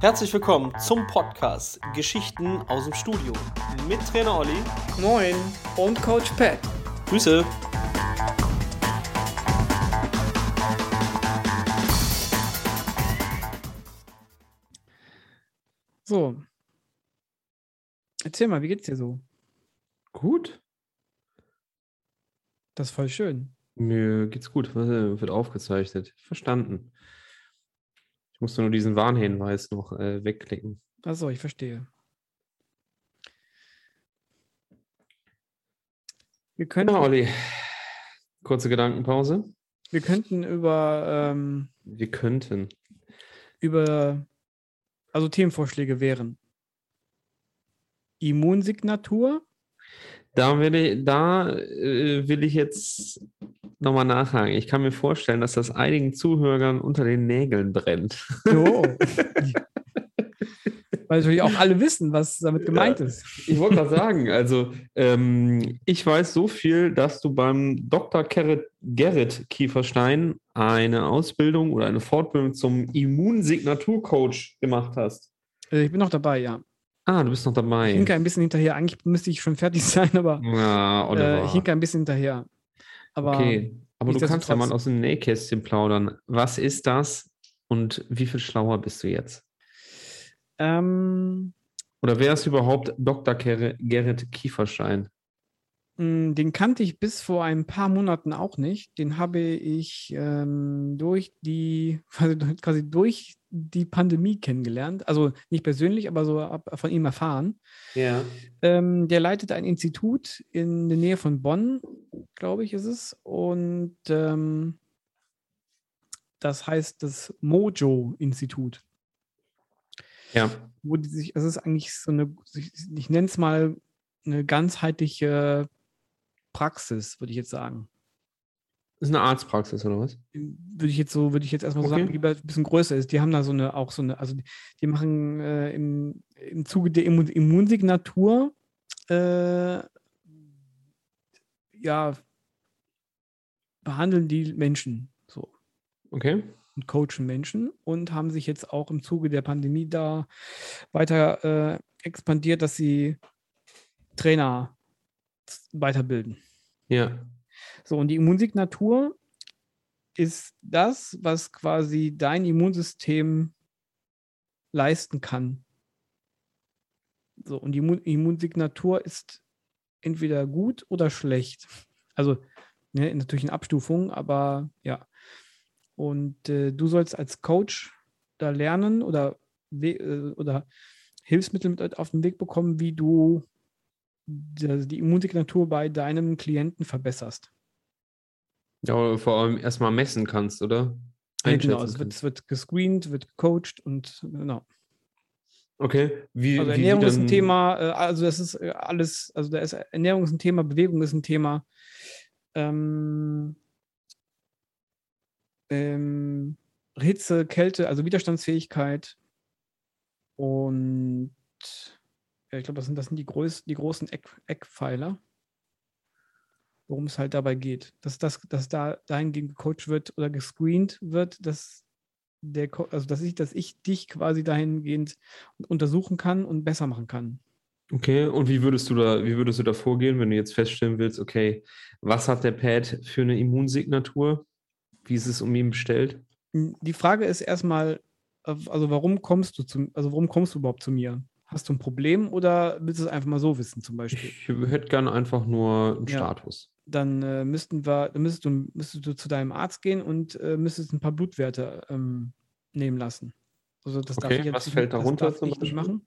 Herzlich willkommen zum Podcast Geschichten aus dem Studio mit Trainer Olli. Moin und Coach Pat. Grüße. So. Erzähl mal, wie geht's dir so? Gut. Das ist voll schön. Mir geht's gut. Was, Wird aufgezeichnet. Verstanden. Ich musste nur diesen Warnhinweis noch äh, wegklicken. Achso, ich verstehe. Wir können, Ja, Olli. Kurze Gedankenpause. wir könnten über, ähm, Wir könnten. über, also Themenvorschläge wären Immunsignatur, Da will ich, da, äh, will ich jetzt nochmal nachhaken. Ich kann mir vorstellen, dass das einigen Zuhörern unter den Nägeln brennt. Jo. Weil natürlich auch alle wissen, was damit gemeint ist. Ich wollte gerade sagen, also ähm, ich weiß so viel, dass du beim Dr. Gerrit, Gerrit Kieferstein eine Ausbildung oder eine Fortbildung zum Immunsignaturcoach gemacht hast. Also ich bin noch dabei, ja. Ah, du bist noch Ich dabei. hinke ein bisschen hinterher. Eigentlich müsste ich schon fertig sein, aber Ja, äh, ich hinke ein bisschen hinterher. Aber okay, aber du kannst ja mal aus dem Nähkästchen plaudern. Was ist das und wie viel schlauer bist du jetzt? ähm, Oder wer ist überhaupt Dr. Ger Gerrit Kieferstein? Mh, den kannte ich bis vor ein paar Monaten auch nicht. Den habe ich ähm, durch die, quasi, quasi durch die Pandemie kennengelernt. Also nicht persönlich, aber so ab, von ihm erfahren. Ja. Ähm, der leitet ein Institut in der Nähe von Bonn, glaube ich, ist es. Und ähm, das heißt das Mojo-Institut. Ja. Wo die sich, es ist eigentlich so eine, ich, ich nenne es mal eine ganzheitliche Praxis, würde ich jetzt sagen. Ist eine Arztpraxis oder was? Würde ich jetzt so, würde ich jetzt erstmal so Okay. sagen, die ein bisschen größer ist. Die haben da so eine, auch so eine, also die, die machen äh, im, im Zuge der Immun Immunsignatur äh, ja, behandeln die Menschen so Okay. und coachen Menschen und haben sich jetzt auch im Zuge der Pandemie da weiter äh, expandiert, dass sie Trainer weiterbilden. Ja. So, und die Immunsignatur ist das, was quasi dein Immunsystem leisten kann. So, und die Immun Immunsignatur ist entweder gut oder schlecht. Also ne, natürlich in Abstufung, aber ja. Und äh, du sollst als Coach da lernen oder, äh, oder Hilfsmittel mit auf den Weg bekommen, wie du die, die Immunsignatur bei deinem Klienten verbesserst. Ja, oder vor allem erstmal messen kannst, oder? Ja, genau, es wird, es wird gescreent, wird gecoacht und genau. Okay. Wie, Also wie Ernährung ist ein Thema, äh, also das ist äh, alles, also da ist Ernährung ist ein Thema, Bewegung ist ein Thema. Ähm, ähm, Hitze, Kälte, also Widerstandsfähigkeit. Und ich glaube, das sind, das sind die, größ die großen Eck, Eckpfeiler, worum es halt dabei geht. Dass das, dass da dahingehend gecoacht wird oder gescreent wird, dass der, also dass ich, dass ich dich quasi dahingehend untersuchen kann und besser machen kann. Okay, und wie würdest du da, wie würdest du da vorgehen, wenn du jetzt feststellen willst, okay, was hat der Pad für eine Immunsignatur? Wie ist es um ihn bestellt? Die Frage ist erstmal, äh, also warum kommst du zu, also warum kommst du überhaupt zu mir? Hast du ein Problem oder willst du es einfach mal so wissen, zum Beispiel? Ich hätte gern einfach nur einen Ja. Status. Dann äh, müssten wir, dann müsstest du, müsstest du zu deinem Arzt gehen und äh, müsstest ein paar Blutwerte ähm, nehmen lassen. Also das darf Okay, ich jetzt was nicht- fällt darunter darf zum Beispiel? machen.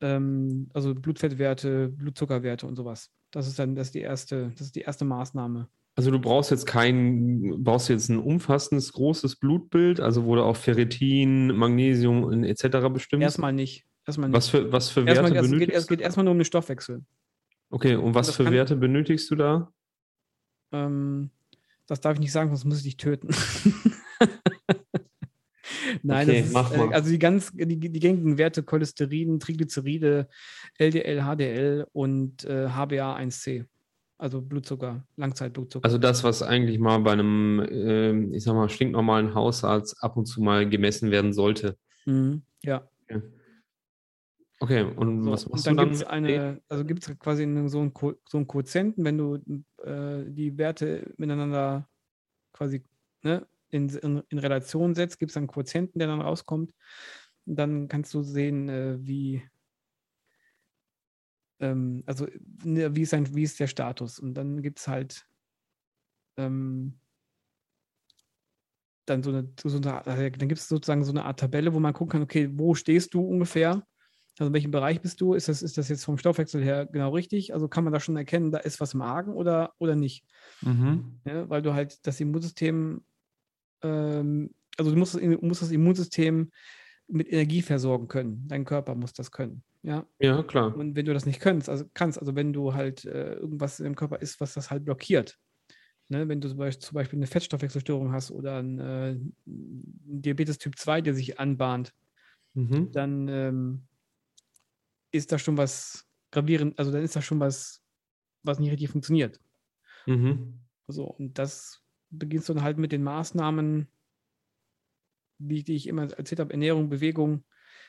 Ähm, also Blutfettwerte, Blutzuckerwerte und sowas. Das ist dann das ist die erste, das ist die erste Maßnahme. Also du brauchst jetzt kein, brauchst jetzt ein umfassendes, großes Blutbild, also wo du auch Ferritin, Magnesium etc. bestimmst. Erstmal nicht. Erstmal was für, was für erstmal, Werte es, geht, benötigst es geht erstmal nur um den Stoffwechsel. Okay, und was das für Werte benötigst du da? Ähm, das darf ich nicht sagen, sonst muss ich dich töten. Nein, Okay, das ist, äh, also die ganz, die, die gängigen Werte Cholesterin, Triglyceride, LDL, HDL und äh, HbA1c. Also Blutzucker, Langzeitblutzucker. Also das, was eigentlich mal bei einem, ähm, ich sag mal, stinknormalen Hausarzt ab und zu mal gemessen werden sollte. Mhm. Ja. Okay, und So, was und machst dann du dann? gibt es mit eine, also gibt es quasi einen- so einen, Ko so einen Quotienten, wenn du äh, die Werte miteinander quasi ne, in, in, in Relation setzt, gibt es einen Quotienten, der dann rauskommt. Und dann kannst du sehen, äh, wie, ähm, also ne, wie ist, ein, wie ist der Status. Und dann gibt es halt ähm, dann so eine, so eine also dann gibt es sozusagen so eine Art Tabelle, wo man gucken kann, okay, wo stehst du ungefähr? Also in welchem Bereich bist du? Ist das, ist das jetzt vom Stoffwechsel her genau richtig? Also kann man da schon erkennen, da ist was im Argen oder, oder nicht? Mhm. Ja, weil du halt das Immunsystem, ähm, also du musst, das- musst das Immunsystem mit Energie versorgen können. Dein Körper muss das können. Ja. Ja, klar. Und wenn du das nicht kannst, also kannst, also wenn du halt äh, irgendwas im Körper ist, was das halt blockiert, ne, wenn du zum Beispiel, zum Beispiel eine Fettstoffwechselstörung hast oder ein, äh, Diabetes Typ 2, der sich anbahnt, Mhm. dann ähm, ist da schon was gravierend, also dann ist da schon was, was nicht richtig funktioniert. Mhm. So, und das beginnst du dann halt mit den Maßnahmen, wie die ich immer erzählt habe, Ernährung, Bewegung,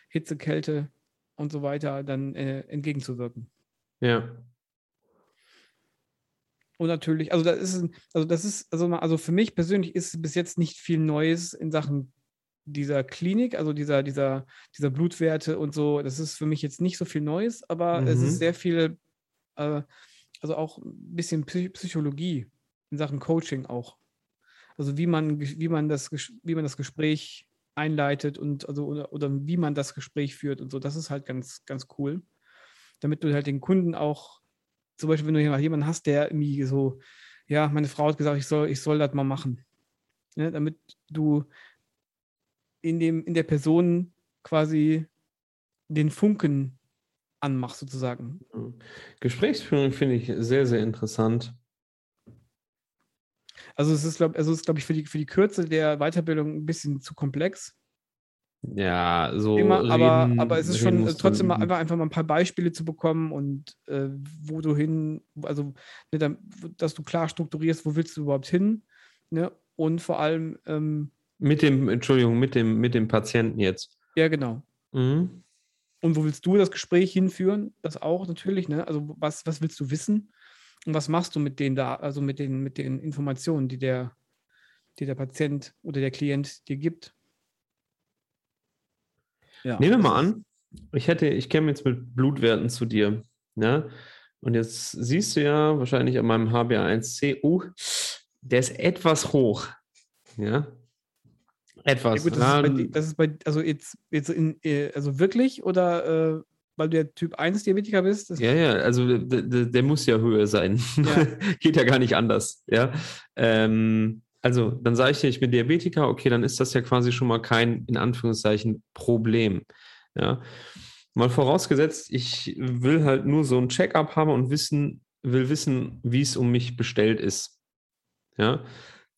Hitze, Kälte und so weiter, dann äh, entgegenzuwirken. Ja. Und natürlich, also das ist, also das ist, also, also für mich persönlich ist bis jetzt nicht viel Neues in Sachen dieser Klinik, also dieser, dieser, dieser Blutwerte und so. Das ist für mich jetzt nicht so viel Neues, aber es Mhm. ist sehr viel, äh, also auch ein bisschen Psy Psychologie in Sachen Coaching auch. Also wie man, wie man das, wie man das Gespräch einleitet und also oder, oder wie man das Gespräch führt und so. Das ist halt ganz, ganz cool. Damit du halt den Kunden auch zum Beispiel, wenn du jemand- jemanden hast, der irgendwie so, ja, meine Frau hat gesagt, ich soll, ich soll das mal machen. Ne, damit du in, dem, in der Person quasi den Funken anmachst, sozusagen. Gesprächsführung finde ich sehr, sehr interessant. Also es ist, glaube also es ist, glaub ich, für die, für die Kürze der Weiterbildung ein bisschen zu komplex. Ja, so. Aber, reden- aber es ist schon du trotzdem mal einfach, einfach mal ein paar Beispiele zu bekommen und äh, wo du hin, also ne, dass du klar strukturierst, wo willst du überhaupt hin, ne? Und vor allem, ähm, Mit dem, Entschuldigung, mit dem, mit dem Patienten jetzt. ja genau. Mhm. Und wo willst du das Gespräch hinführen? Das auch natürlich, ne? Also was, was willst du wissen? Und was machst du mit den da, also mit den, mit den Informationen, die der, die der Patient oder der Klient dir gibt? Ja, Nehmen wir mal an, ich hätte, ich käme jetzt mit Blutwerten zu dir. Ne? Und jetzt siehst du ja wahrscheinlich an meinem HbA1c, oh, der ist etwas hoch. Ja. Etwas. Ja, gut, das, ist bei, das ist bei, also jetzt, jetzt in, äh, also wirklich oder äh, weil du ja Typ 1 Diabetiker bist? Ja, ja, also der, der, der muss ja höher sein. Ja. Geht ja gar nicht anders. Ja. Ähm, also, dann sage ich dir, ich bin Diabetiker, okay, dann ist das ja quasi schon mal kein, in Anführungszeichen, Problem. Ja. Mal vorausgesetzt, ich will halt nur so ein Check-up haben und wissen, will wissen, wie es um mich bestellt ist. Ja.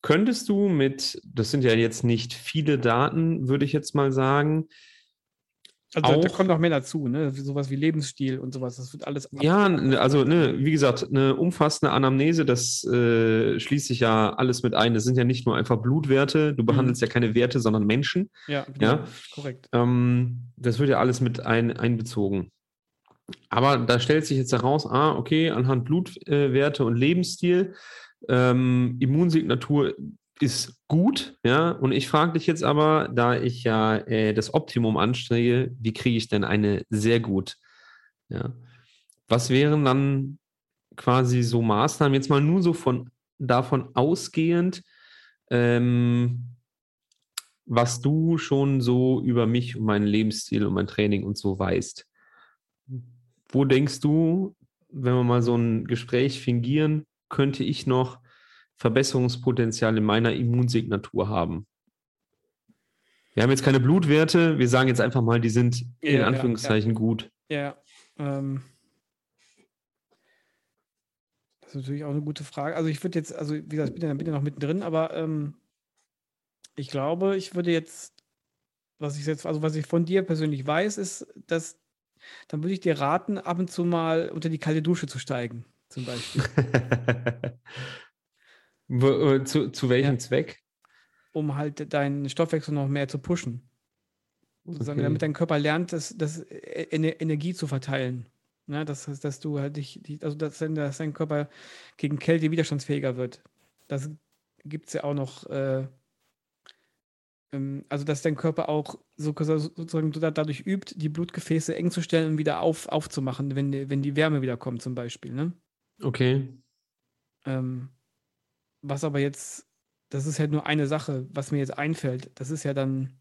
Könntest du mit, das sind ja jetzt nicht viele Daten, würde ich jetzt mal sagen, also da auch- kommt noch mehr dazu, ne? Sowas wie Lebensstil und sowas. Das wird alles. Ja, n- also ne, wie gesagt, eine umfassende Anamnese, das äh, schließt sich ja alles mit ein. Das sind ja nicht nur einfach Blutwerte, du behandelst ja keine Werte, sondern Menschen. Ja, genau, Ja. korrekt. Ähm, das wird ja alles mit ein, einbezogen. Aber da stellt sich jetzt heraus, ah, okay, anhand Blutwerte äh, und Lebensstil, ähm, Immunsignatur ist gut, ja. Und ich frage dich jetzt aber, da ich ja äh, das Optimum anstrebe, wie kriege ich denn eine sehr gut? Ja. Was wären dann quasi so Maßnahmen, jetzt mal nur so von davon ausgehend, ähm, was du schon so über mich und meinen Lebensstil und mein Training und so weißt. Wo denkst du, wenn wir mal so ein Gespräch fingieren, könnte ich noch Verbesserungspotenzial in meiner Immunsignatur haben? Wir haben jetzt keine Blutwerte, wir sagen jetzt einfach mal, die sind Ja, in ja, Anführungszeichen gut. Ja. Ähm, das ist natürlich auch eine gute Frage. Also ich würde jetzt, also wie gesagt, ich bin ja, bin ja noch mittendrin, aber ähm, ich glaube, ich würde jetzt, was ich jetzt, also was ich von dir persönlich weiß, ist, dass dann würde ich dir raten, ab und zu mal unter die kalte Dusche zu steigen. zum Beispiel. Äh, zu, zu welchem Ja. Zweck? um halt deinen Stoffwechsel noch mehr zu pushen. Sozusagen, Okay. damit dein Körper lernt, das, das E- Ener- Energie zu verteilen. Ja, das heißt, dass du halt dich, also dass dein, dass dein Körper gegen Kälte widerstandsfähiger wird. Das gibt es ja auch noch, äh, ähm, also dass dein Körper auch so, sozusagen da- dadurch übt, die Blutgefäße eng zu stellen und wieder auf, aufzumachen, wenn, die- wenn die Wärme wieder kommt, zum Beispiel. Ne? Okay. Ähm, was aber jetzt, das ist halt nur eine Sache, was mir jetzt einfällt. Das ist ja dann,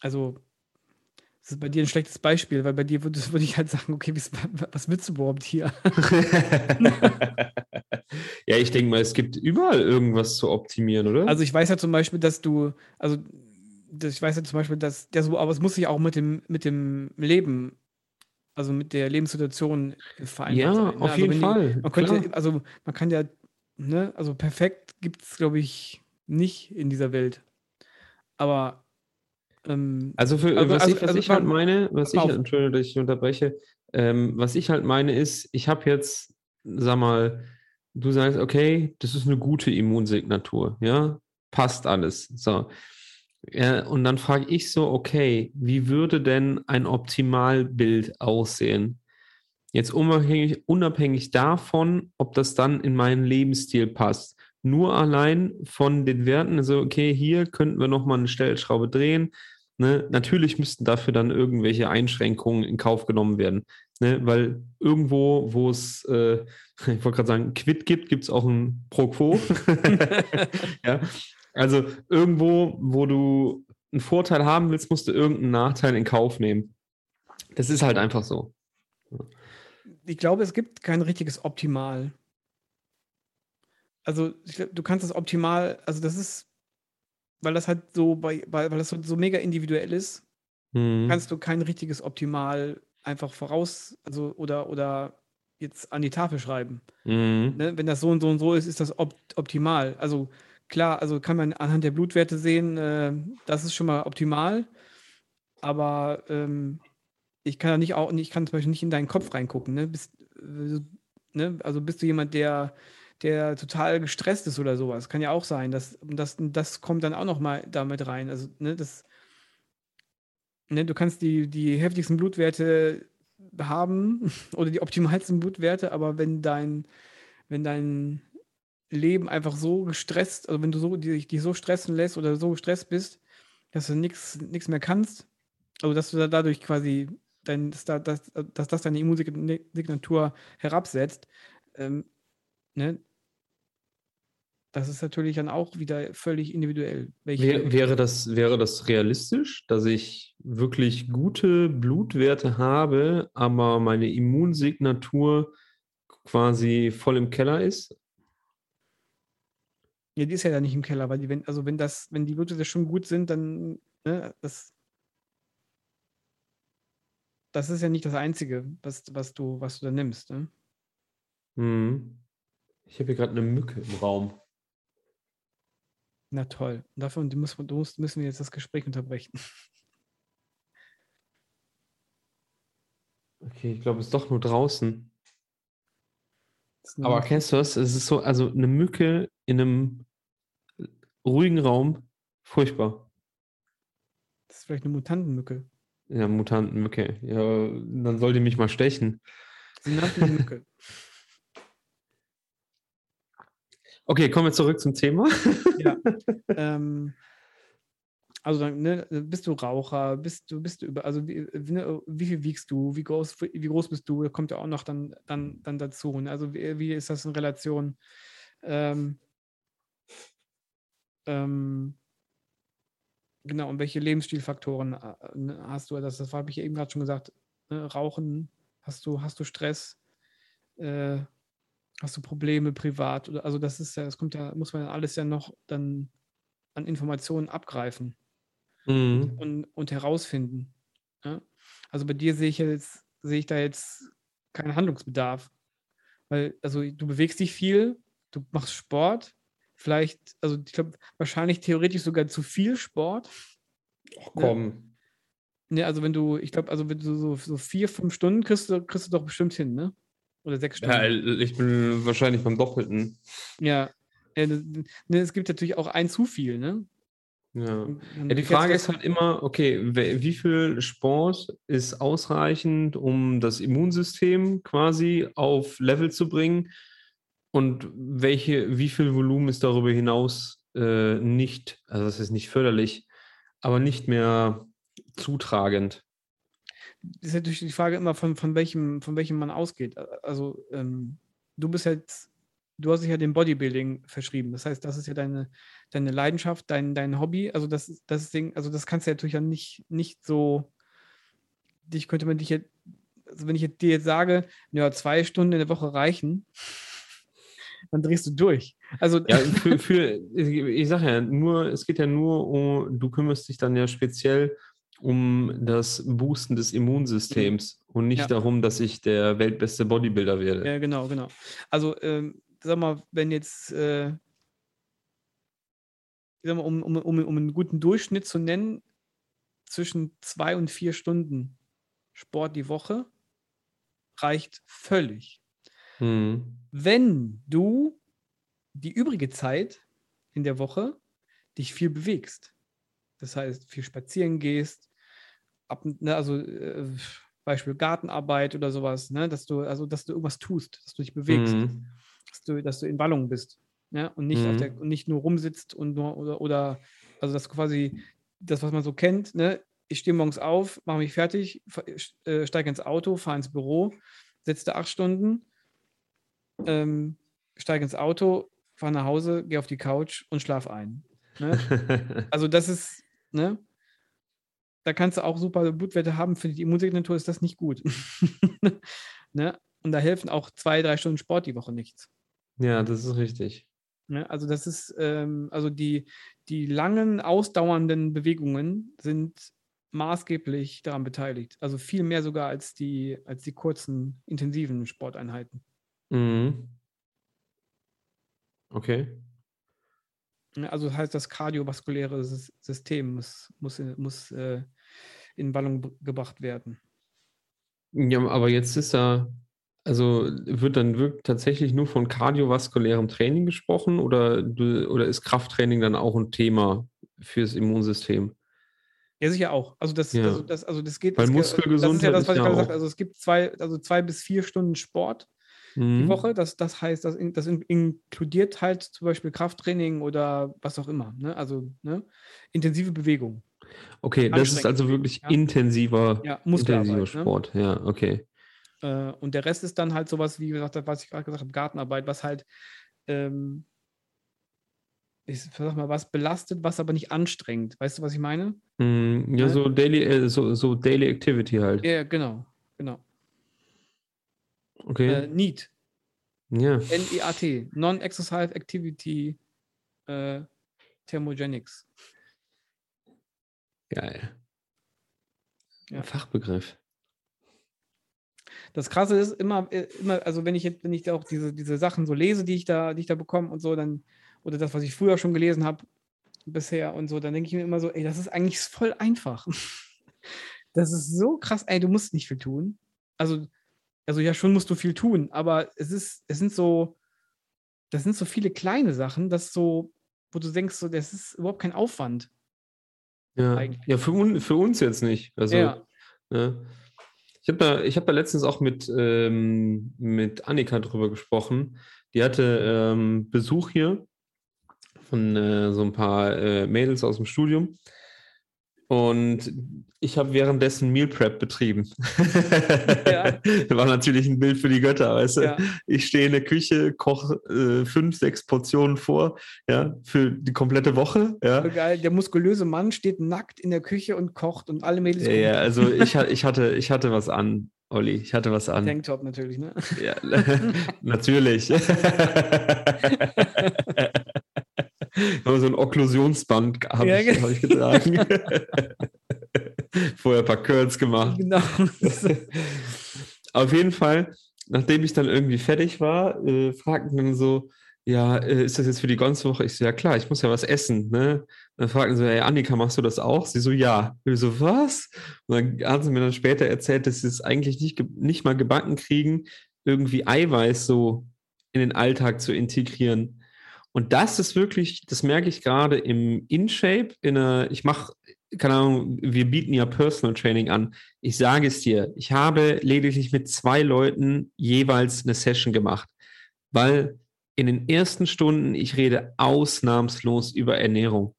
also, das ist bei dir ein schlechtes Beispiel, weil bei dir würde, würde ich halt sagen, okay, was, willst du überhaupt hier? ja, ich denke mal, es gibt überall irgendwas zu optimieren, oder? Also ich weiß ja zum Beispiel, dass du, also ich weiß ja zum Beispiel, dass der so, aber es muss sich auch mit dem, mit dem Leben, also mit der Lebenssituation vereinbart ja, sein. ne? auf also jeden Fall. Die, man könnte, also man kann ja, ne, also perfekt gibt es, glaube ich, nicht in dieser Welt. Aber ähm, Also, für, Also- was also- ich, was also ich halt meine, was ich, auf. Entschuldigung, dass ich unterbreche, ähm, was ich halt meine ist, ich habe jetzt, sag mal, du sagst, okay, das ist eine gute Immunsignatur, ja, passt alles, so. Ja, und dann frage ich so, okay, wie würde denn ein Optimalbild aussehen? Jetzt unabhängig, unabhängig davon, ob das dann in meinen Lebensstil passt. Nur allein von den Werten, also okay, hier könnten wir nochmal eine Stellschraube drehen. Ne? Natürlich müssten dafür dann irgendwelche Einschränkungen in Kauf genommen werden. Ne? Weil irgendwo, wo es, äh, ich wollte gerade sagen, Quid gibt, gibt es auch ein Pro Quo. ja. Also irgendwo, wo du einen Vorteil haben willst, musst du irgendeinen Nachteil in Kauf nehmen. Das ist halt einfach so. ich glaube, es gibt kein richtiges Optimal. Also, ich glaub, du kannst das Optimal, also das ist, weil das halt so bei, bei weil das so, so mega individuell ist, Hm. kannst du kein richtiges Optimal einfach voraus, also oder oder jetzt an die Tafel schreiben. Mhm. Ne? Wenn das so und so und so ist, ist das op optimal. Also klar, also kann man anhand der Blutwerte sehen, äh, das ist schon mal optimal. Aber ähm, ich kann nicht auch, ich kann zum Beispiel nicht in deinen Kopf reingucken. Ne? Bist, äh, ne? Also bist du jemand, der, der total gestresst ist oder sowas. Kann ja auch sein. dass das, das kommt dann auch noch mal damit rein. Also, ne, das, ne, du kannst die, die heftigsten Blutwerte haben oder die optimalsten Blutwerte, aber wenn dein, wenn dein Leben einfach so gestresst, also wenn du so, dich, dich so stressen lässt oder so gestresst bist, dass du nichts mehr kannst, also dass du da dadurch quasi dein, dass, da, dass, dass das deine Immunsignatur herabsetzt, ähm, ne? Das ist natürlich dann auch wieder völlig individuell. welche- Wär, wäre, das, wäre das realistisch, dass ich wirklich gute Blutwerte habe, aber meine Immunsignatur quasi voll im Keller ist? Ja, die ist ja da nicht im Keller, weil die, wenn, also wenn das, wenn die Blutwerte schon gut sind, dann, ne, das, das ist ja nicht das Einzige, was, was du, was du da nimmst, ne? Hm. Ich habe hier gerade eine Mücke im Raum. Na toll. Davon die muss, du musst, müssen wir jetzt das Gespräch unterbrechen. Okay, ich glaube, es ist doch nur draußen. Aber kennst du das? Es ist so, also eine Mücke in einem ruhigen Raum, furchtbar. das ist vielleicht eine Mutantenmücke. Ja, Mutantenmücke. Ja, dann soll die mich mal stechen. Sie nannten die Mücke. Okay, kommen wir zurück zum Thema. ja. Ähm, also dann, ne, bist du Raucher, bist du, bist du über, also wie, wie, ne, wie viel wiegst du, wie groß, wie groß bist du, kommt ja auch noch dann, dann, dann dazu. Ne? Also wie, wie ist das in Relation? Ähm, ähm, genau, und welche Lebensstilfaktoren äh, ne, hast du? Das, das habe ich eben gerade schon gesagt. Ne? Rauchen, hast du, hast du Stress? Äh, hast du Probleme privat? Oder, also das ist ja, das kommt ja, muss man alles ja noch dann an Informationen abgreifen Mhm. und, und herausfinden. Ja? Also bei dir sehe ich jetzt, sehe ich da jetzt keinen Handlungsbedarf. Weil, also du bewegst dich viel, du machst Sport, vielleicht, also ich glaube, wahrscheinlich theoretisch sogar zu viel Sport. Ach, komm. Ne, also wenn du, ich glaube, also wenn du so, so vier, fünf Stunden kriegst, du- kriegst du doch bestimmt hin, ne? Oder sechs Stunden. Ja, ich bin wahrscheinlich beim Doppelten. Ja. ne, es gibt natürlich auch ein zu viel, ne? Ja. Ja, die Frage ist halt immer, okay, wie viel Sport ist ausreichend, um das Immunsystem quasi auf Level zu bringen und welche, wie viel Volumen ist darüber hinaus äh, nicht, also das ist nicht förderlich, aber nicht mehr zutragend. ist natürlich die Frage immer, von, von, welchem, von welchem man ausgeht. Also, ähm, du bist jetzt, du hast dich ja dem Bodybuilding verschrieben. Das heißt, das ist ja deine, deine Leidenschaft, dein, dein Hobby. Also, das, das Ding, also das kannst du ja natürlich ja nicht, nicht so, dich könnte man dich jetzt, also wenn ich dir jetzt sage, ja, zwei Stunden in der Woche reichen, dann drehst du durch. Also, Ja, für, für ich sage ja, nur, es geht ja nur um, du kümmerst dich dann ja speziell um das Boosten des Immunsystems und nicht Ja. darum, dass ich der weltbeste Bodybuilder werde. Ja, genau, genau. Also, ähm, sag mal, wenn jetzt, äh, sag mal, um, um, um, um einen guten Durchschnitt zu nennen, zwischen zwei und vier Stunden Sport die Woche reicht völlig. Hm. Wenn du die übrige Zeit in der Woche dich viel bewegst, das heißt, viel spazieren gehst, ab, ne, also äh, Beispiel Gartenarbeit oder sowas, ne, dass du, also dass du irgendwas tust, dass du dich bewegst Hm. Dass du, dass du in Wallung bist. Ja? Und nicht, auf Mhm. der, und nicht nur rumsitzt und nur oder, oder also dass du quasi das, was man so kennt, ne? Ich stehe morgens auf, mache mich fertig, äh, steige ins Auto, fahre ins Büro, sitze da acht Stunden, ähm, steige ins Auto, fahre nach Hause, gehe auf die Couch und schlaf ein. Ne? Also das ist, ne? Da kannst du auch super Blutwerte haben, für die Immunsignatur ist das nicht gut. ne? Und da helfen auch zwei, drei Stunden Sport die Woche nichts. ja, das ist richtig. Ne? Also das ist, ähm, also die, die langen, ausdauernden Bewegungen sind maßgeblich daran beteiligt. Also viel mehr sogar als die, als die kurzen, intensiven Sporteinheiten. Mhm. Okay. Ne? Also das heißt, das kardiovaskuläre Sys- System muss, muss, in- muss äh, in Wallung b- gebracht werden. Ja, aber jetzt ist da, also wird dann wirklich tatsächlich nur von kardiovaskulärem Training gesprochen oder, oder ist Krafttraining dann auch ein Thema fürs Immunsystem? Ja, sicher auch. Also das, Ja. also das, also das geht. Weil das, Das ist Muskelgesundheit ja das, was ich gerade sagte. Also es gibt zwei, also zwei bis vier Stunden Sport die Mhm. Woche. Das, das heißt, das, in- das in- inkludiert halt zum Beispiel Krafttraining oder was auch immer. Ne? Also ne? intensive Bewegung. Okay, das ist also wirklich ja. intensiver, Ja, intensiver. Ne? Sport. Ja, okay. Äh, und der Rest ist dann halt sowas, wie gesagt, was ich gerade gesagt habe, Gartenarbeit, was halt, ähm, ich sag mal, was belastet, was aber nicht anstrengt. Weißt du, was ich meine? Mm, Ja, Ne? so Daily, äh, so, so Daily Activity halt. Ja, genau, genau. Okay. Äh, NEAT, Ja. N-E-A-T, Non-Exercise Activity äh, Thermogenics. Geil. Ja. Fachbegriff. Das Krasse ist immer, äh, immer, also wenn ich jetzt, wenn ich auch diese, diese Sachen so lese, die ich da, die ich da bekomme und so, dann, oder das, was ich früher schon gelesen habe bisher und so, dann denke ich mir immer so, ey, das ist eigentlich voll einfach. Das ist so krass, ey, du musst nicht viel tun. Also, also ja, schon musst du viel tun, aber es ist, es sind so, das sind so viele kleine Sachen, dass so, wo du denkst, so, das ist überhaupt kein Aufwand. Ja, Eigentlich. ja für, un, für uns jetzt nicht. Also, Ja. ne? Ich habe da, ich hab da letztens auch mit, ähm, mit Annika drüber gesprochen. Die hatte ähm, Besuch hier von äh, so ein paar äh, Mädels aus dem Studium. Und ich habe währenddessen Meal Prep betrieben. Ja. War natürlich ein Bild für die Götter, weißt du? Ja. Ich stehe in der Küche, koche äh, fünf, sechs Portionen vor, ja, für die komplette Woche, ja. Geil, der muskulöse Mann steht nackt in der Küche und kocht und alle Mädels Ja, ja, also ich, ich, hatte, ich hatte was an, Olli. Ich hatte was an. Tanktop natürlich, ne? Ja, natürlich. Aber so ein Okklusionsband habe Ja, ich, hab ich getragen. Vorher ein paar Curls gemacht. Genau. Auf jeden Fall, nachdem ich dann irgendwie fertig war, äh, fragten dann so, ja, äh, ist das jetzt für die ganze Woche? Ich so, ja klar, ich muss ja was essen, ne? Dann fragten sie, ey, Annika, machst du das auch? Sie so, ja. Ich so, was? Und dann haben sie mir dann später erzählt, dass sie es eigentlich nicht, nicht mal gebacken kriegen, irgendwie Eiweiß so in den Alltag zu integrieren. Und das ist wirklich, das merke ich gerade im InShape, in einer, ich mache, keine Ahnung, wir bieten ja Personal Training an. Ich sage es dir, ich habe lediglich mit zwei Leuten jeweils eine Session gemacht, weil in den ersten Stunden ich rede ausnahmslos über Ernährung.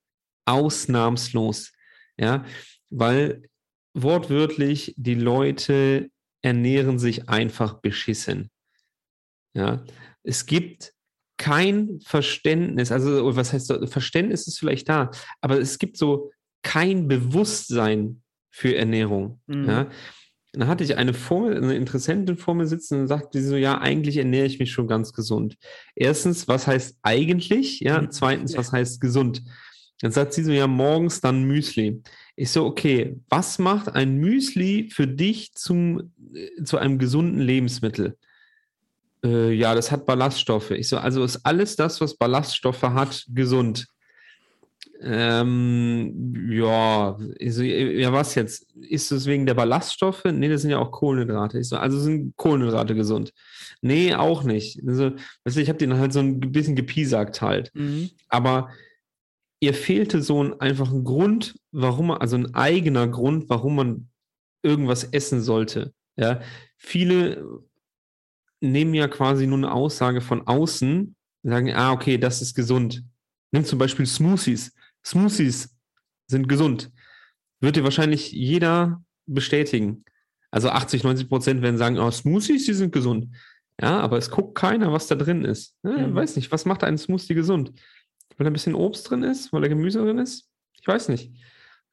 Ausnahmslos. Ja, weil wortwörtlich die Leute ernähren sich einfach beschissen. Ja, es gibt kein Verständnis, also was heißt Verständnis ist vielleicht da, aber es gibt so kein Bewusstsein für Ernährung. Mhm. Ja. Dann hatte ich eine Formel, eine Interessentin vor mir sitzen und sagte sie so, ja, eigentlich ernähre ich mich schon ganz gesund. Erstens, was heißt eigentlich? Ja, mhm. zweitens, was heißt gesund? Dann sagt sie so, ja, morgens dann Müsli. Ich so, okay, was macht ein Müsli für dich zum, äh, zu einem gesunden Lebensmittel? Äh, ja, das hat Ballaststoffe. Ich so, also ist alles das, was Ballaststoffe hat, gesund? Ähm, ja, ich so, ja, was jetzt? Ist es wegen der Ballaststoffe? Nee, das sind ja auch Kohlenhydrate. Ich so, also sind Kohlenhydrate gesund? Nee, auch nicht. Also, weißt du, ich habe den halt so ein bisschen gepiesackt halt. Mhm. Aber ihr fehlte so ein einfachen Grund, warum man, also ein eigener Grund, warum man irgendwas essen sollte. Ja, viele nehmen ja quasi nur eine Aussage von außen, sagen, ah, okay, das ist gesund. Nimm zum Beispiel Smoothies. Smoothies sind gesund. Wird dir wahrscheinlich jeder bestätigen. Also 80, 90 Prozent werden sagen, oh, Smoothies, die sind gesund. Ja, aber es guckt keiner, was da drin ist. Ja, mhm. Weiß nicht, was macht einen Smoothie gesund? Weil da ein bisschen Obst drin ist, weil da Gemüse drin ist? Ich weiß nicht.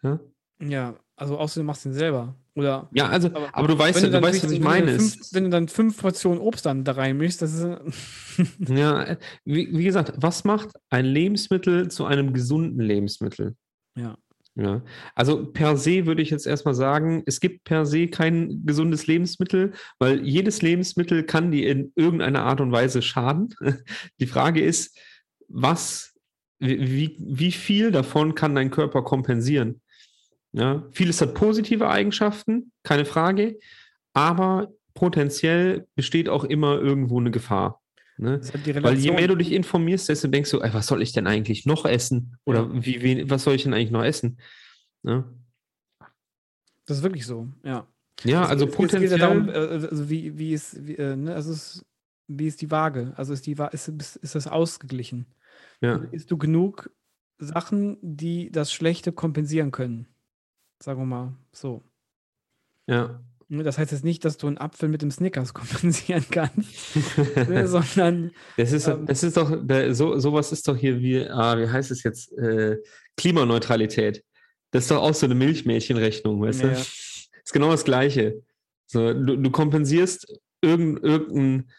Ja, ja also außerdem machst du ihn selber. Oder, ja, also, aber, aber du weißt, ja, du, weißt, was ich meine. Fünf, wenn du dann fünf Portionen Obst dann da reinmischst, das ist. ja, wie, wie gesagt, was macht ein Lebensmittel zu einem gesunden Lebensmittel? Ja. Ja, also per se würde ich jetzt erstmal sagen, es gibt per se kein gesundes Lebensmittel, weil jedes Lebensmittel kann dir in irgendeiner Art und Weise schaden. Die Frage ist, was wie, wie viel davon kann dein Körper kompensieren? Ja, vieles hat positive Eigenschaften, keine Frage, aber potenziell besteht auch immer irgendwo eine Gefahr. Ne? Weil je mehr du dich informierst, desto denkst du, ey, was soll ich denn eigentlich noch essen? Oder ja. wie, wie, was soll ich denn eigentlich noch essen? Ne? Das ist wirklich so, ja. Ja, also es, potenziell. Es geht ja darum, also wie, wie ist, wie, äh, ne, also ist, wie ist die Waage? Also ist die ist, ist das ausgeglichen? Ja. Isst du genug Sachen, die das Schlechte kompensieren können? Sagen wir mal so. Ja. Ne, das heißt jetzt nicht, dass du einen Apfel mit dem Snickers kompensieren kannst, ne, sondern. Das ist, ähm, das ist doch, so, sowas ist doch hier wie, ah, wie heißt es jetzt? Äh, Klimaneutralität. Das ist doch auch so eine Milchmädchenrechnung, weißt ja. du? Ist genau das Gleiche. So, du, du kompensierst irgendein, irgendein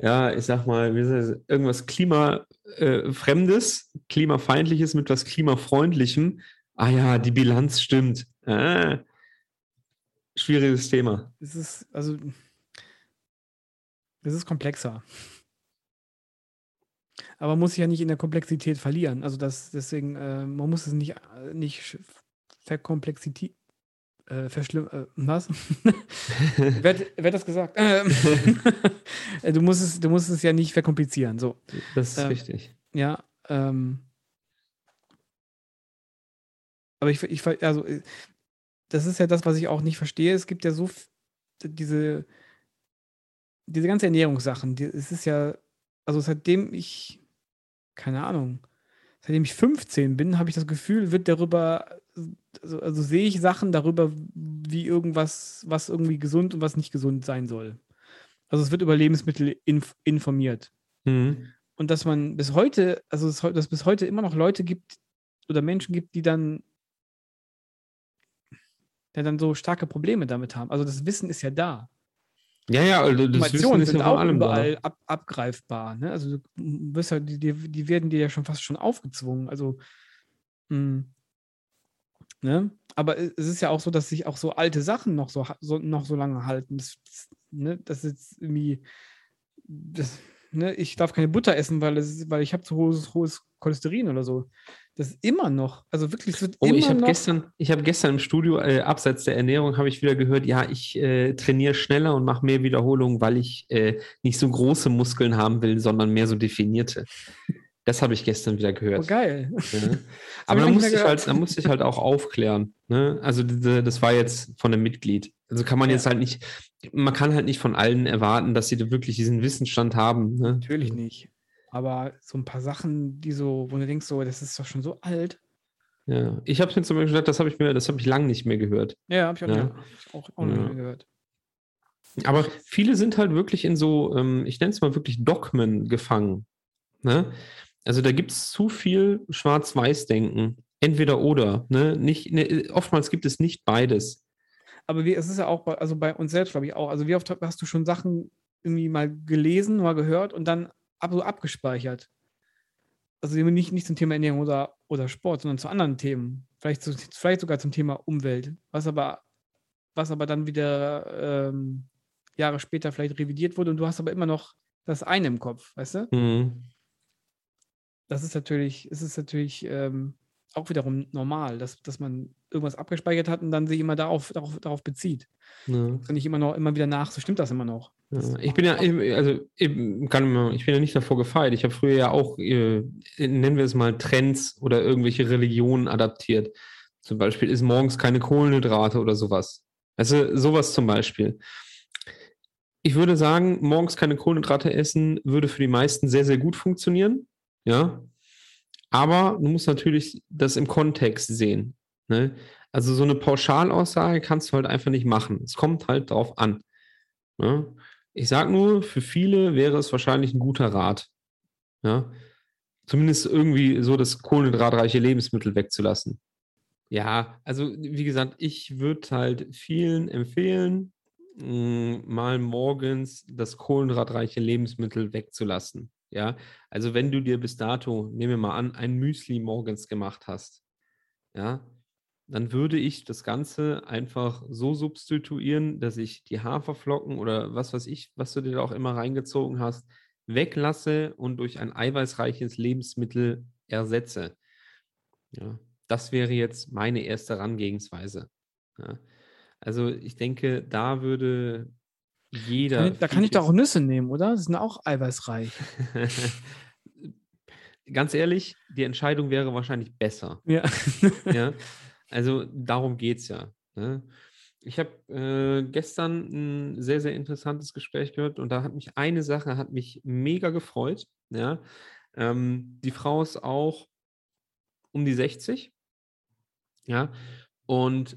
ja, ich sag mal, irgendwas Klimafremdes, Klimafeindliches mit was Klimafreundlichem. Ah ja, die Bilanz stimmt. Ah, schwieriges Thema. Es ist, also, es ist komplexer. Aber man muss sich ja nicht in der Komplexität verlieren. Also das, deswegen, äh, man muss es nicht, nicht verkomplexität, äh, verschlimm. Äh, was? wer, wer hat das gesagt? Ähm, du, musst es, du musst es ja nicht verkomplizieren. So. Das ist ähm, richtig. Ja. Ähm, aber ich, ich, also, äh, das ist ja das, was ich auch nicht verstehe. Es gibt ja so diese, diese ganze Ernährungssachen. Die, es ist ja, also seitdem ich, keine Ahnung, seitdem ich 15 bin, habe ich das Gefühl, wird darüber also, also sehe ich Sachen darüber, wie irgendwas, was irgendwie gesund und was nicht gesund sein soll. Also es wird über Lebensmittel inf informiert. Mhm. Und dass man bis heute, also dass es bis heute immer noch Leute gibt oder Menschen gibt, die dann, die dann so starke Probleme damit haben. Also das Wissen ist ja da. Ja, ja, also das Wissen ist sind ja auch überall ab, abgreifbar. Ne? Also ja, die, die werden dir ja schon fast schon aufgezwungen. Also mh, hm, Ne? Aber es ist ja auch so, dass sich auch so alte Sachen noch so, so noch so lange halten. Das, ne, das ist irgendwie, das, ne, ich darf keine Butter essen, weil, es, weil ich habe zu hohes, hohes Cholesterin oder so. Das ist immer noch, also wirklich, es wird Oh, immer ich habe gestern, ich habe gestern im Studio, äh, abseits der Ernährung, habe ich wieder gehört, ja, ich äh, trainiere schneller und mache mehr Wiederholungen, weil ich äh, nicht so große Muskeln haben will, sondern mehr so definierte. Das habe ich gestern wieder oh, gehört. geil. Ja. Aber da musste, ich halt, da musste ich halt auch aufklären. Ne? Also das war jetzt von einem Mitglied. Also kann man Ja. jetzt halt nicht, man kann halt nicht von allen erwarten, dass sie da wirklich diesen Wissensstand haben. Ne? Natürlich nicht. Aber so ein paar Sachen, die so, wo du denkst, so, das ist doch schon so alt. Ja. Ich habe mir zum Beispiel gesagt, das habe ich mir, das habe ich lange nicht mehr gehört. Ja, habe ich auch, Ja. Auch, auch Ja. nicht mehr gehört. Aber viele sind halt wirklich in so, ähm, ich nenne es mal wirklich Dogmen gefangen. Ne? Also da gibt es zu viel Schwarz-Weiß-Denken. Entweder oder. Ne? Nicht, ne, oftmals gibt es nicht beides. Aber wie, es ist ja auch bei, also bei uns selbst, glaube ich, auch. Also wie oft hast du schon Sachen irgendwie mal gelesen, mal gehört und dann ab, so abgespeichert? Also nicht, nicht zum Thema Ernährung oder, oder Sport, sondern zu anderen Themen. Vielleicht, zu, vielleicht sogar zum Thema Umwelt. Was aber, was aber dann wieder ähm, Jahre später vielleicht revidiert wurde und du hast aber immer noch das eine im Kopf, weißt du? Mhm. Das ist natürlich, es ist natürlich ähm, auch wiederum normal, dass, dass man irgendwas abgespeichert hat und dann sich immer darauf, darauf, darauf bezieht. Ja. Und nicht immer noch immer wieder nach, so stimmt das immer noch. Ja, ich bin ja, also kann ich bin ja nicht davor gefeit. Ich habe früher ja auch, äh, nennen wir es mal, Trends oder irgendwelche Religionen adaptiert. Zum Beispiel ist morgens keine Kohlenhydrate oder sowas. Also sowas zum Beispiel. Ich würde sagen, morgens keine Kohlenhydrate essen würde für die meisten sehr, sehr gut funktionieren. Ja. Aber du musst natürlich das im Kontext sehen. Ne? Also so eine Pauschalaussage kannst du halt einfach nicht machen. Es kommt halt drauf an. Ne? Ich sage nur, für viele wäre es wahrscheinlich ein guter Rat. Ja? Zumindest irgendwie so das kohlenhydratreiche Lebensmittel wegzulassen. Ja, also wie gesagt, ich würde halt vielen empfehlen, mh, mal morgens das kohlenhydratreiche Lebensmittel wegzulassen. Ja, also wenn du dir bis dato, nehmen wir mal an, ein Müsli morgens gemacht hast, ja, dann würde ich das Ganze einfach so substituieren, dass ich die Haferflocken oder was weiß ich, was du dir da auch immer reingezogen hast, weglasse und durch ein eiweißreiches Lebensmittel ersetze. Ja, das wäre jetzt meine erste Herangehensweise. Ja. Also ich denke, da würde jeder. Kann ich, da kann ich doch auch Nüsse nehmen, oder? Das sind auch eiweißreich. Ganz ehrlich, die Entscheidung wäre wahrscheinlich besser. Ja. ja, also darum geht es ja. Ne? Ich habe äh, gestern ein sehr, sehr interessantes Gespräch gehört und da hat mich eine Sache, hat mich mega gefreut. Ja? Ähm, die Frau ist auch um die 60. Ja, und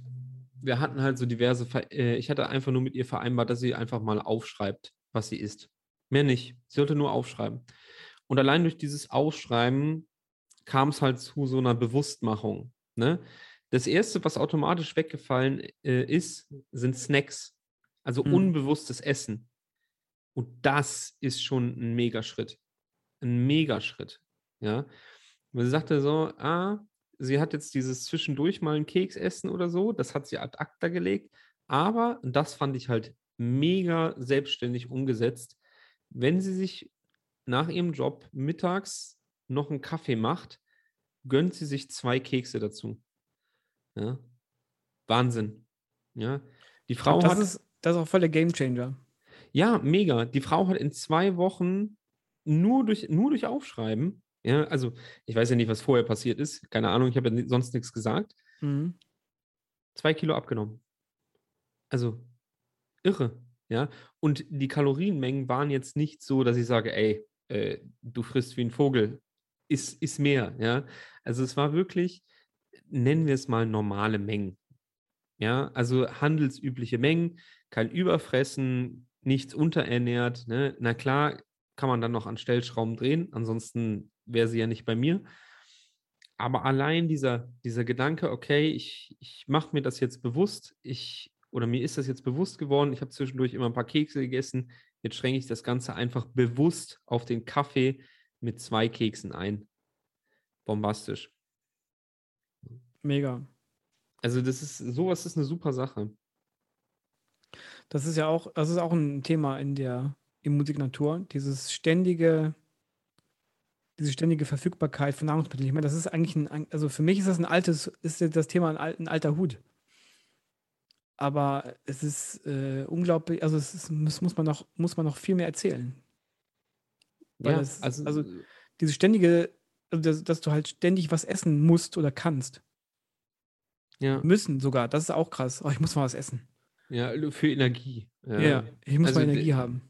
wir hatten halt so diverse, Ver äh, ich hatte einfach nur mit ihr vereinbart, dass sie einfach mal aufschreibt, was sie isst. Mehr nicht. Sie sollte nur aufschreiben. Und allein durch dieses Aufschreiben kam es halt zu so einer Bewusstmachung. Ne? Das erste, was automatisch weggefallen äh, ist, sind Snacks. Also Mhm. unbewusstes Essen. Und das ist schon ein Megaschritt. Ein Megaschritt. Ja. Weil sie sagte so, ah, sie hat jetzt dieses zwischendurch mal einen Keks essen oder so, das hat sie ad acta gelegt. Aber, und das fand ich halt mega selbstständig umgesetzt, wenn sie sich nach ihrem Job mittags noch einen Kaffee macht, gönnt sie sich zwei Kekse dazu. Ja. Wahnsinn. Ja. Die Frau das, hat. ist, das ist auch voll der Gamechanger. Ja, mega. Die Frau hat in zwei Wochen nur durch, nur durch Aufschreiben, ja, also ich weiß ja nicht, was vorher passiert ist, keine Ahnung, ich habe ja sonst nichts gesagt, Mhm. zwei Kilo abgenommen. Also irre, ja. Und die Kalorienmengen waren jetzt nicht so, dass ich sage, ey, äh, du frisst wie ein Vogel, ist, ist mehr, ja. Also es war wirklich, nennen wir es mal normale Mengen. Ja, also handelsübliche Mengen, kein Überfressen, nichts unterernährt. Ne? Na klar, kann man dann noch an Stellschrauben drehen, ansonsten wäre sie ja nicht bei mir. Aber allein dieser, dieser Gedanke, okay, ich, ich mache mir das jetzt bewusst, ich, oder mir ist das jetzt bewusst geworden, ich habe zwischendurch immer ein paar Kekse gegessen, jetzt schränke ich das Ganze einfach bewusst auf den Kaffee mit zwei Keksen ein. Bombastisch. Mega. Also das ist, sowas ist eine super Sache. Das ist ja auch, das ist auch ein Thema in der Immunsignatur, dieses ständige, diese ständige Verfügbarkeit von Nahrungsmitteln. Ich meine, das ist eigentlich ein, also für mich ist das ein altes, ist das Thema ein, ein alter Hut. Aber es ist äh, unglaublich, also es, ist, es, muss, man noch, muss man noch viel mehr erzählen. Weil Ja, es, also, also diese ständige, also dass, dass du halt ständig was essen musst oder kannst. Ja, Müssen sogar, das ist auch krass. Oh, ich muss mal was essen. ja, für Energie. Ja, ich muss Also mal Energie haben.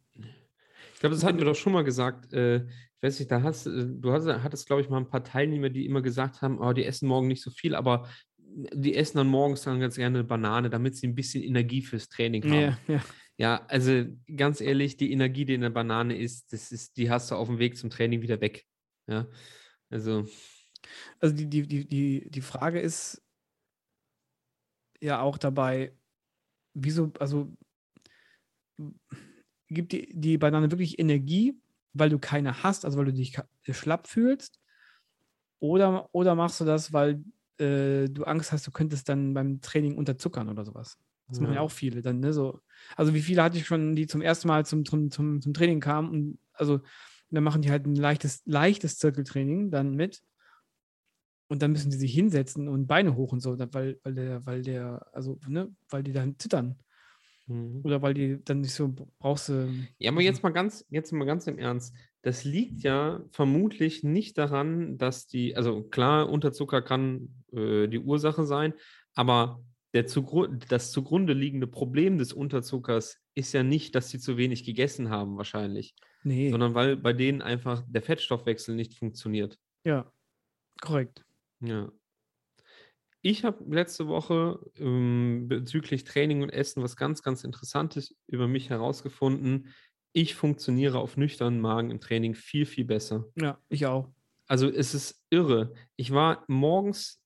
Ich glaube, das hatten wir doch schon mal gesagt. Äh, ich weiß nicht, da hast äh, du hast, hattest, glaube ich, mal ein paar Teilnehmer, die immer gesagt haben, oh, die essen morgen nicht so viel, aber die essen dann morgens dann ganz gerne eine Banane, damit sie ein bisschen Energie fürs Training haben. Ja, ja. Ja, also ganz ehrlich, die Energie, die in der Banane ist, das ist, die hast du auf dem Weg zum Training wieder weg. Ja, also Also die, die, die, die, die Frage ist ja auch dabei, wieso, also gibt die, die Banane wirklich Energie, weil du keine hast, also weil du dich schlapp fühlst? Oder, oder machst du das, weil äh, du Angst hast, du könntest dann beim Training unterzuckern oder sowas? Das machen ja Ja. auch viele dann, ne? So, also wie viele hatte ich schon, die zum ersten Mal zum, zum, zum, zum Training kamen und also dann machen die halt ein leichtes, leichtes Zirkeltraining dann mit. Und dann müssen die sich hinsetzen und Beine hoch und so, weil, weil der, weil der, also, ne, weil die dann zittern. mhm. Oder weil die dann nicht so brauchst du. Ja, aber jetzt mal ganz, jetzt mal ganz im Ernst. Das liegt ja vermutlich nicht daran, dass die, also klar, Unterzucker kann äh, die Ursache sein, aber der zugru das zugrunde liegende Problem des Unterzuckers ist ja nicht, dass sie zu wenig gegessen haben, wahrscheinlich, Nee, sondern weil bei denen einfach der Fettstoffwechsel nicht funktioniert. ja, korrekt. Ja. Ich habe letzte Woche ähm, bezüglich Training und Essen was ganz, ganz Interessantes über mich herausgefunden. Ich funktioniere auf nüchternen Magen im Training viel, viel besser. Ja, ich auch. Also es ist irre. Ich war morgens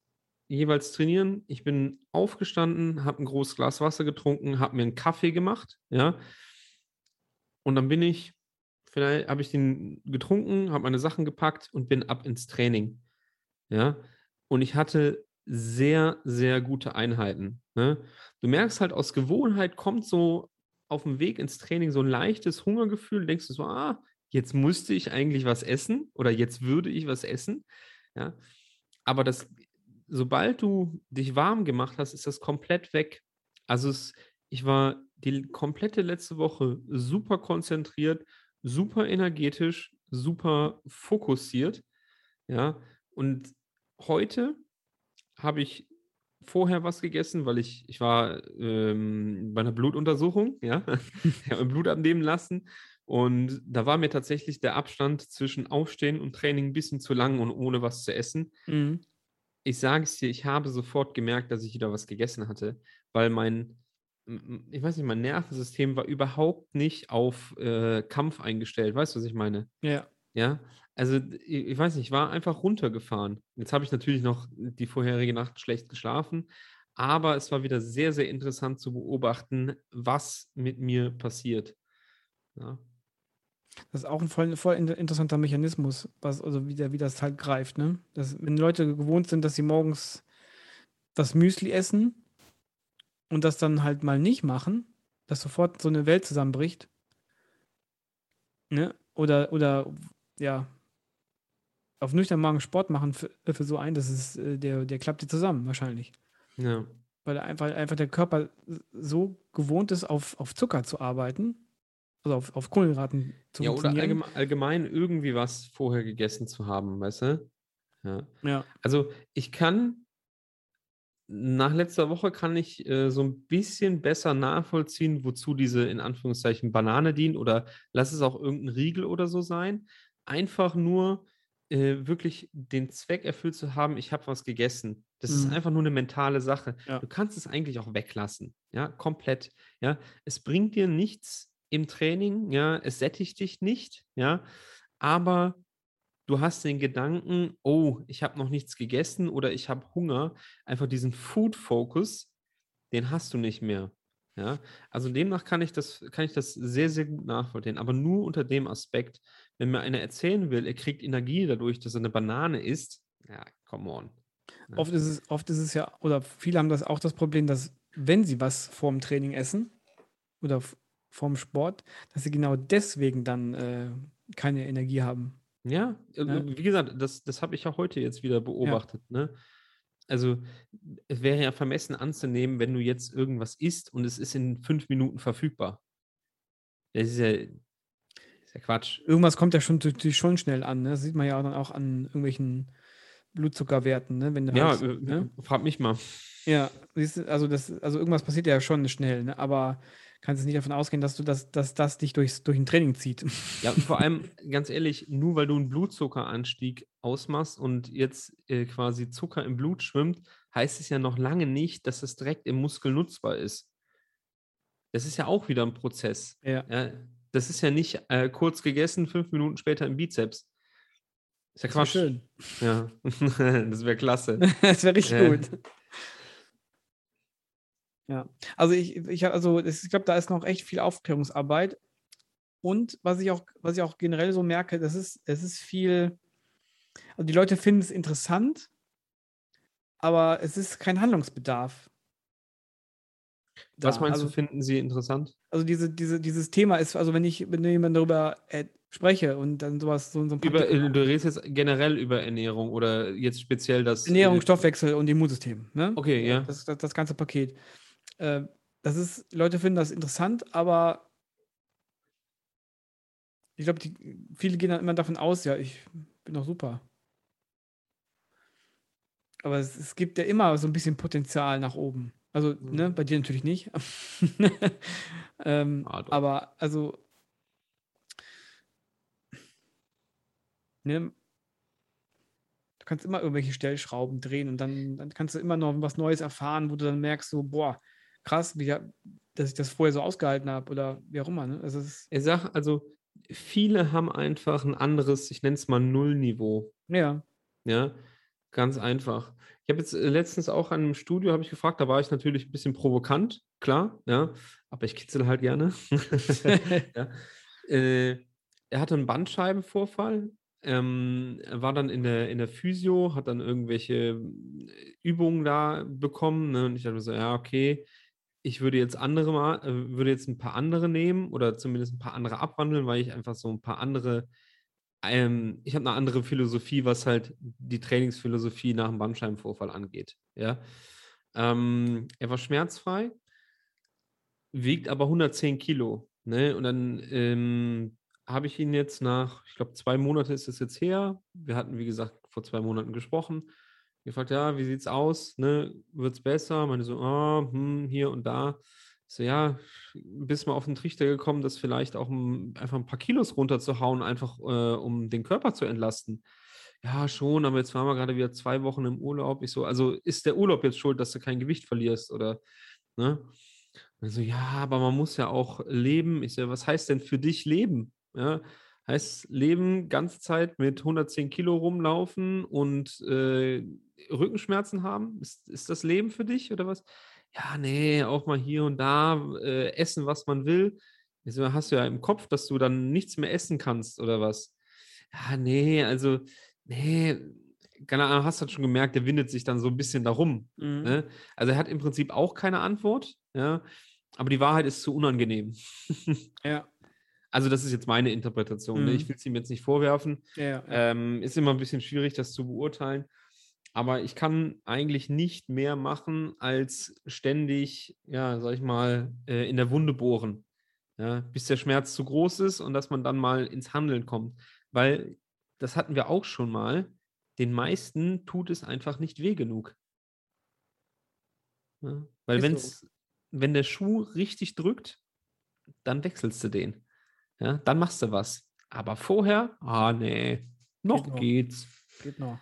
jeweils trainieren. Ich bin aufgestanden, habe ein großes Glas Wasser getrunken, habe mir einen Kaffee gemacht, ja. Und dann bin ich, vielleicht habe ich den getrunken, habe meine Sachen gepackt und bin ab ins Training, ja. Und ich hatte sehr, sehr gute Einheiten. Ne? Du merkst halt, aus Gewohnheit kommt so auf dem Weg ins Training so ein leichtes Hungergefühl. Du denkst du so, ah, jetzt müsste ich eigentlich was essen oder jetzt würde ich was essen. Ja. Aber das, sobald du dich warm gemacht hast, ist das komplett weg. Also es, ich war die komplette letzte Woche super konzentriert, super energetisch, super fokussiert. Ja. Und heute habe ich vorher was gegessen, weil ich, ich war ähm, bei einer Blutuntersuchung, ja, Blut abnehmen lassen und da war mir tatsächlich der Abstand zwischen Aufstehen und Training ein bisschen zu lang und ohne was zu essen. Mhm. Ich sage es dir, ich habe sofort gemerkt, dass ich wieder was gegessen hatte, weil mein, ich weiß nicht, mein Nervensystem war überhaupt nicht auf äh, Kampf eingestellt. Weißt du, was ich meine? Ja, Ja, also ich, weiß nicht, ich war einfach runtergefahren. Jetzt habe ich natürlich noch die vorherige Nacht schlecht geschlafen, aber es war wieder sehr, sehr interessant zu beobachten, was mit mir passiert. Ja, das ist auch ein voll, voll in- interessanter Mechanismus, was, also wie, der, wie das halt greift, ne? Das, wenn Leute gewohnt sind, dass sie morgens das Müsli essen und das dann halt mal nicht machen, dass sofort so eine Welt zusammenbricht. Ne? Oder, oder ja, auf nüchternen Magen Sport machen für, für so einen, das ist, äh, der, der klappt dir zusammen wahrscheinlich. ja, Weil einfach, einfach der Körper so gewohnt ist, auf, auf Zucker zu arbeiten, also auf, auf Kohlenhydraten zu ja oder allgemein, allgemein irgendwie was vorher gegessen zu haben, weißt du? Ja. Ja, Also ich kann, nach letzter Woche kann ich äh, so ein bisschen besser nachvollziehen, wozu diese in Anführungszeichen Banane dient oder lass es auch irgendein Riegel oder so sein. Einfach nur äh, wirklich den Zweck erfüllt zu haben, ich habe was gegessen. Das ist Mhm. einfach nur eine mentale Sache. Ja. Du kannst es eigentlich auch weglassen, ja, komplett. Ja, es bringt dir nichts im Training, ja, es sättigt dich nicht, ja, aber du hast den Gedanken, oh, ich habe noch nichts gegessen oder ich habe Hunger, einfach diesen Food-Focus, den hast du nicht mehr. Ja, also demnach kann ich das, kann ich das sehr, sehr gut nachvollziehen, aber nur unter dem Aspekt, wenn mir einer erzählen will, er kriegt Energie dadurch, dass er eine Banane isst, ja, come on. Ja. oft ist es, oft ist es ja, oder viele haben das auch das Problem, dass wenn sie was vorm Training essen oder vorm Sport, dass sie genau deswegen dann äh, keine Energie haben. Ja, äh, Ne? wie gesagt, das, das habe ich ja heute jetzt wieder beobachtet. Ne? Also es wäre ja vermessen anzunehmen, wenn du jetzt irgendwas isst und es ist in fünf Minuten verfügbar. Das ist ja, ja Quatsch. Irgendwas kommt ja schon, schon schnell an. Ne? Das sieht man ja dann auch an irgendwelchen Blutzuckerwerten, ne? Wenn Ja, halt, äh, ne? frag mich mal. Ja, du, also das, also irgendwas passiert ja schon schnell, ne? Aber kannst jetzt nicht davon ausgehen, dass du das, dass das dich durchs, durch ein Training zieht. Ja, und vor allem, ganz ehrlich, nur weil du einen Blutzuckeranstieg ausmachst und jetzt äh, quasi Zucker im Blut schwimmt, heißt es ja noch lange nicht, dass es direkt im Muskel nutzbar ist. Das ist ja auch wieder ein Prozess. Ja. Ja, das ist ja nicht äh, kurz gegessen, fünf Minuten später im Bizeps. Ist ja Quatsch. schön. Ja, das wäre klasse. das wäre richtig Äh. gut. Ja, also ich, ich, also ich glaube, da ist noch echt viel Aufklärungsarbeit. Und was ich auch, was ich auch generell so merke, das ist, es ist viel, also die Leute finden es interessant, aber es ist kein Handlungsbedarf. Was da. meinst also, du, finden Sie interessant? Also diese, diese, dieses Thema ist, also wenn ich mit jemandem darüber äh, spreche und dann sowas, so, so ein Über, äh, du redest jetzt generell über Ernährung oder jetzt speziell das. Ernährung, äh, Stoffwechsel und Immunsystem. Ne? Okay, ja. Das, das, das ganze Paket. Äh, das ist, Leute finden das interessant, aber ich glaube, viele gehen dann immer davon aus, ja, ich bin doch super. Aber es, es gibt ja immer so ein bisschen Potenzial nach oben. Also, Mhm. ne, bei dir natürlich nicht. ähm, Ah, aber also, ne, du kannst immer irgendwelche Stellschrauben drehen und dann, dann kannst du immer noch was Neues erfahren, wo du dann merkst, so, boah, krass, wie, dass ich das vorher so ausgehalten habe oder wie auch immer. Ne? Also es ist, Ich sag, also viele haben einfach ein anderes, ich nenne es mal Nullniveau. ja, Ja, ganz einfach. Ich habe jetzt äh, letztens auch an einem Studio, habe ich gefragt, da war ich natürlich ein bisschen provokant, klar, ja, aber ich kitzel halt gerne. ja. äh, er hatte einen Bandscheibenvorfall, ähm, war dann in der, in der Physio, hat dann irgendwelche äh, Übungen da bekommen ne, und ich dachte so, ja, okay, ich würde jetzt andere mal, äh, würde jetzt ein paar andere nehmen oder zumindest ein paar andere abwandeln, weil ich einfach so ein paar andere ähm, ich habe eine andere Philosophie, was halt die Trainingsphilosophie nach dem Bandscheibenvorfall angeht. Ja? Ähm, er war schmerzfrei, wiegt aber 110 Kilo. Ne? Und dann ähm, habe ich ihn jetzt nach, ich glaube, zwei Monate ist es jetzt her. Wir hatten, wie gesagt, vor zwei Monaten gesprochen. Gefragt, ja, wie sieht's aus? Ne? Wird's besser? Meine so, ah, hm, hier und da. So, ja, bist mal auf den Trichter gekommen, das vielleicht auch um, einfach ein paar Kilos runterzuhauen, einfach äh, um den Körper zu entlasten. Ja, schon, aber jetzt waren wir gerade wieder zwei Wochen im Urlaub. Ich so, also ist der Urlaub jetzt schuld, dass du kein Gewicht verlierst? Oder, ne? Also, ja, aber man muss ja auch leben. Ich so, was heißt denn für dich leben? Ja, heißt Leben ganze Zeit mit 110 Kilo rumlaufen und äh, Rückenschmerzen haben? Ist, ist das Leben für dich oder was? Ja, nee, auch mal hier und da äh, essen, was man will. Also hast du ja im Kopf, dass du dann nichts mehr essen kannst oder was? Ja, nee, also, nee, keine Ahnung, hast du schon gemerkt, der windet sich dann so ein bisschen darum. Mhm. Ne? Also er hat im Prinzip auch keine Antwort, ja, aber die Wahrheit ist zu unangenehm. ja, Also das ist jetzt meine Interpretation. Ne? Mhm. Ich will es ihm jetzt nicht vorwerfen. ja, ja. Ähm, ist immer ein bisschen schwierig, das zu beurteilen. Aber ich kann eigentlich nicht mehr machen, als ständig, ja, sag ich mal, äh, in der Wunde bohren. Ja, bis der Schmerz zu groß ist und dass man dann mal ins Handeln kommt. Weil, das hatten wir auch schon mal, den meisten tut es einfach nicht weh genug. Ja, weil Ist wenn so. wenn der Schuh richtig drückt, dann wechselst du den. Ja, dann machst du was. Aber vorher, ah nee, noch noch. geht's. Geht noch.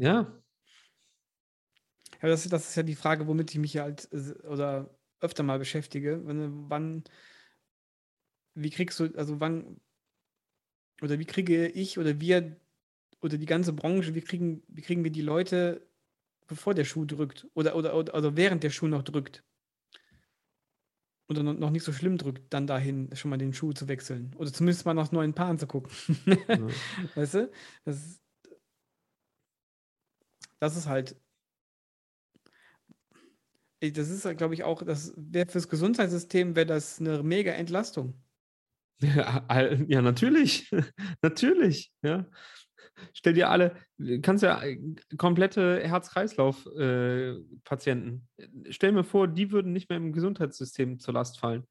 Ja, Ja, das, das ist ja die Frage, womit ich mich halt oder öfter mal beschäftige. Wenn, wann, wie kriegst du, also wann, oder wie kriege ich oder wir oder die ganze Branche, wie kriegen, wie kriegen wir die Leute, bevor der Schuh drückt oder, oder, oder also während der Schuh noch drückt oder noch noch nicht so schlimm drückt, dann dahin schon mal den Schuh zu wechseln oder zumindest mal nach neuen Paaren zu gucken. Ja. Weißt du? Das ist, das ist halt. Das ist, glaube ich, auch, das wäre fürs Gesundheitssystem wäre das eine mega Entlastung. Ja, ja natürlich. natürlich, ja. Stell dir alle, kannst ja äh, komplette Herz-Kreislauf-Patienten. stell mir vor, die würden nicht mehr im Gesundheitssystem zur Last fallen.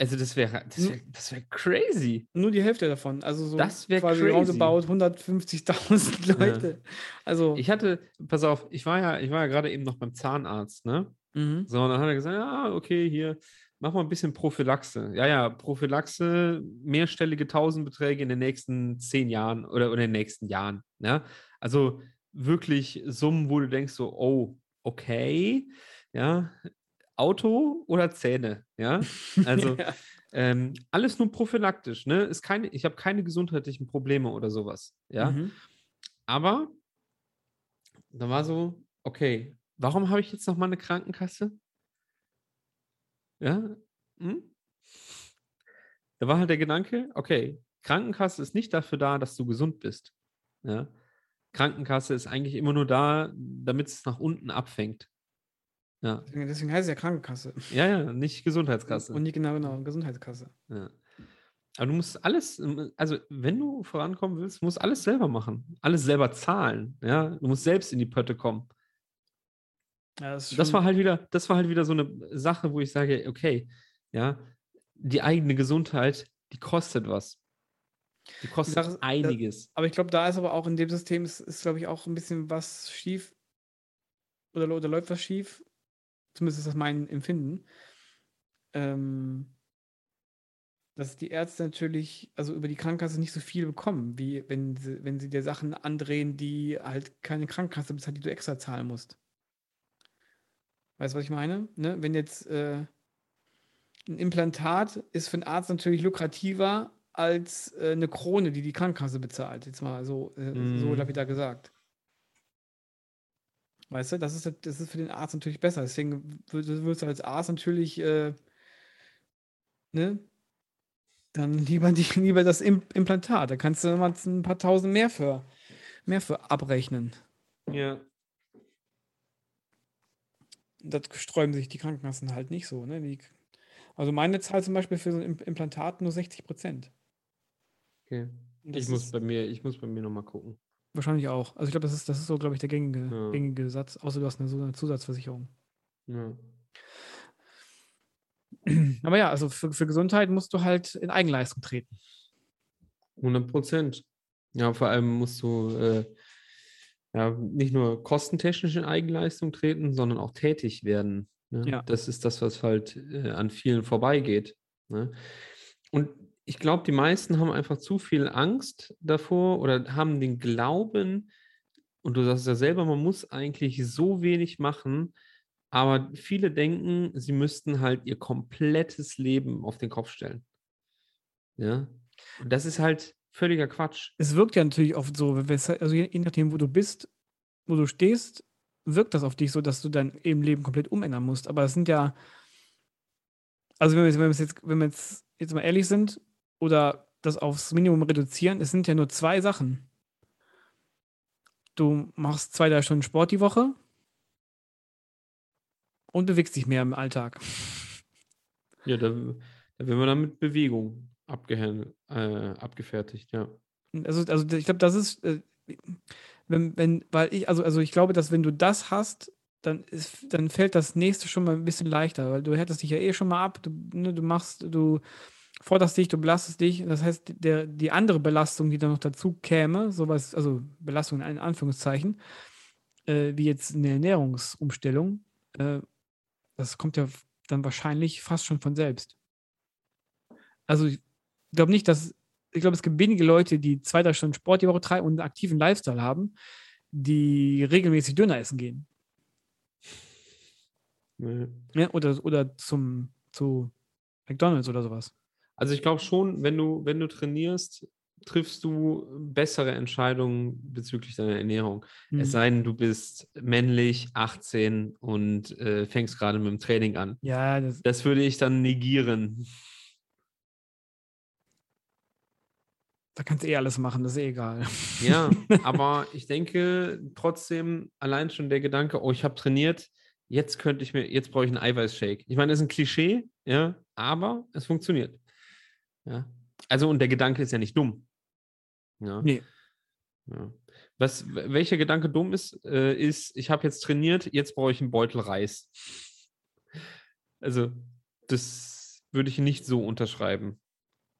Also das wäre das wär, das wär crazy. Nur die Hälfte davon. Also so Das quasi crazy. roundabout 150.000 Leute. Also, Ich hatte, pass auf, ich war ja, ich war ja gerade eben noch beim Zahnarzt, ne? mhm. So, und dann hat er gesagt, ja, okay, hier, mach mal ein bisschen Prophylaxe. Ja, ja, Prophylaxe, mehrstellige Tausendbeträge in den nächsten zehn Jahren oder, oder in den nächsten Jahren. Ja? Also wirklich Summen, wo du denkst so, oh, okay, ja, Auto oder Zähne, ja? Also ja. ähm, alles nur prophylaktisch, ne? Ist keine, ich habe keine gesundheitlichen Probleme oder sowas, ja? Mhm. Aber da war so, okay, warum habe ich jetzt noch mal eine Krankenkasse? Ja? Hm? Da war halt der Gedanke, okay, Krankenkasse ist nicht dafür da, dass du gesund bist. Ja? Krankenkasse ist eigentlich immer nur da, damit es nach unten abfängt. Ja, Deswegen, deswegen heißt es ja Krankenkasse. ja, ja nicht Gesundheitskasse. Und nicht genau, genau, Gesundheitskasse. Ja. Aber du musst alles, also wenn du vorankommen willst, musst du alles selber machen. Alles selber zahlen. Ja, du musst selbst in die Pötte kommen. Ja, das, Das war halt wieder, das war halt wieder so eine Sache, wo ich sage, okay, ja, die eigene Gesundheit, die kostet was. Die kostet Sache ist, da- einiges. Aber ich glaube, da ist aber auch in dem System ist, ist glaube ich, auch ein bisschen was schief oder, oder läuft was schief. Zumindest ist das mein Empfinden. Ähm, dass die Ärzte natürlich, also über die Krankenkasse nicht so viel bekommen, wie wenn sie, wenn sie dir Sachen andrehen, die halt keine Krankenkasse bezahlt, die du extra zahlen musst. Weißt du, was ich meine? Ne? Wenn jetzt äh, ein Implantat ist für einen Arzt natürlich lukrativer als äh, eine Krone, die die Krankenkasse bezahlt. Jetzt mal so, äh, so Mhm. lapidar gesagt. Weißt du, das ist, das ist für den Arzt natürlich besser. Deswegen wür- wirst du als Arzt natürlich, äh, ne, dann lieber, die, lieber das Im Implantat. Da kannst du mal ein paar tausend mehr für, mehr für abrechnen. Ja. Das sträuben sich die Krankenkassen halt nicht so. Ne? Die, also meine zahlt zum Beispiel für so ein Im- Implantat nur 60 Prozent. Okay. Ich muss bei mir, ich muss bei mir nochmal gucken. Wahrscheinlich auch. Also ich glaube, das ist, das ist so, glaube ich, der gängige, Ja. gängige Satz, außer du hast eine, so eine Zusatzversicherung. Ja. Aber ja, also für, für Gesundheit musst du halt in Eigenleistung treten. 100 Prozent. Ja, vor allem musst du äh, ja, nicht nur kostentechnisch in Eigenleistung treten, sondern auch tätig werden. Ne? Ja. Das ist das, was halt äh, an vielen vorbeigeht. Ne? Und ich glaube, die meisten haben einfach zu viel Angst davor oder haben den Glauben, und du sagst ja selber, man muss eigentlich so wenig machen, aber viele denken, sie müssten halt ihr komplettes Leben auf den Kopf stellen. Ja. Und das ist halt völliger Quatsch. Es wirkt ja natürlich oft so, also je, nachdem, wo du bist, wo du stehst, wirkt das auf dich so, dass du dein eben Leben komplett umändern musst. Aber es sind ja, also wenn wir, jetzt- wenn wir jetzt, wenn wir jetzt, jetzt mal ehrlich sind oder das aufs Minimum reduzieren, es sind ja nur zwei Sachen. Du machst zwei, drei Stunden Sport die Woche und bewegst dich mehr im Alltag. Ja, da, da werden wir dann mit Bewegung äh, abgefertigt, ja. Also, also ich glaube, das ist, äh, wenn, wenn, weil ich, also, also ich glaube, dass wenn du das hast, dann ist, dann fällt das nächste schon mal ein bisschen leichter, weil du härtest dich ja eh schon mal ab, du, ne, du machst, du forderst dich, du belastest dich. Das heißt, der, die andere Belastung, die dann noch dazu käme, sowas, also Belastung in Anführungszeichen, äh, wie jetzt eine Ernährungsumstellung, äh, das kommt ja dann wahrscheinlich fast schon von selbst. Also ich glaube nicht, dass ich glaube, es gibt wenige Leute, die zwei, drei Stunden Sport die Woche treiben und einen aktiven Lifestyle haben, die regelmäßig Döner essen gehen. Nee. Ja, oder, oder zum, zu McDonalds oder sowas. Also ich glaube schon, wenn du, wenn du trainierst, triffst du bessere Entscheidungen bezüglich deiner Ernährung. Mhm. Es sei denn, du bist männlich, 18 und äh, fängst gerade mit dem Training an. Ja, das, Das würde ich dann negieren. da kannst du eh alles machen, das ist eh egal. Ja, aber ich denke trotzdem allein schon der Gedanke, oh, ich habe trainiert, jetzt könnte ich mir, jetzt brauche ich einen Eiweißshake. Ich meine, das ist ein Klischee, ja, aber es funktioniert. Ja. Also, und der Gedanke ist ja nicht dumm. Ja. Nee. Ja. Was, welcher Gedanke dumm ist, äh, ist, ich habe jetzt trainiert, jetzt brauche ich einen Beutel Reis. Also, das würde ich nicht so unterschreiben.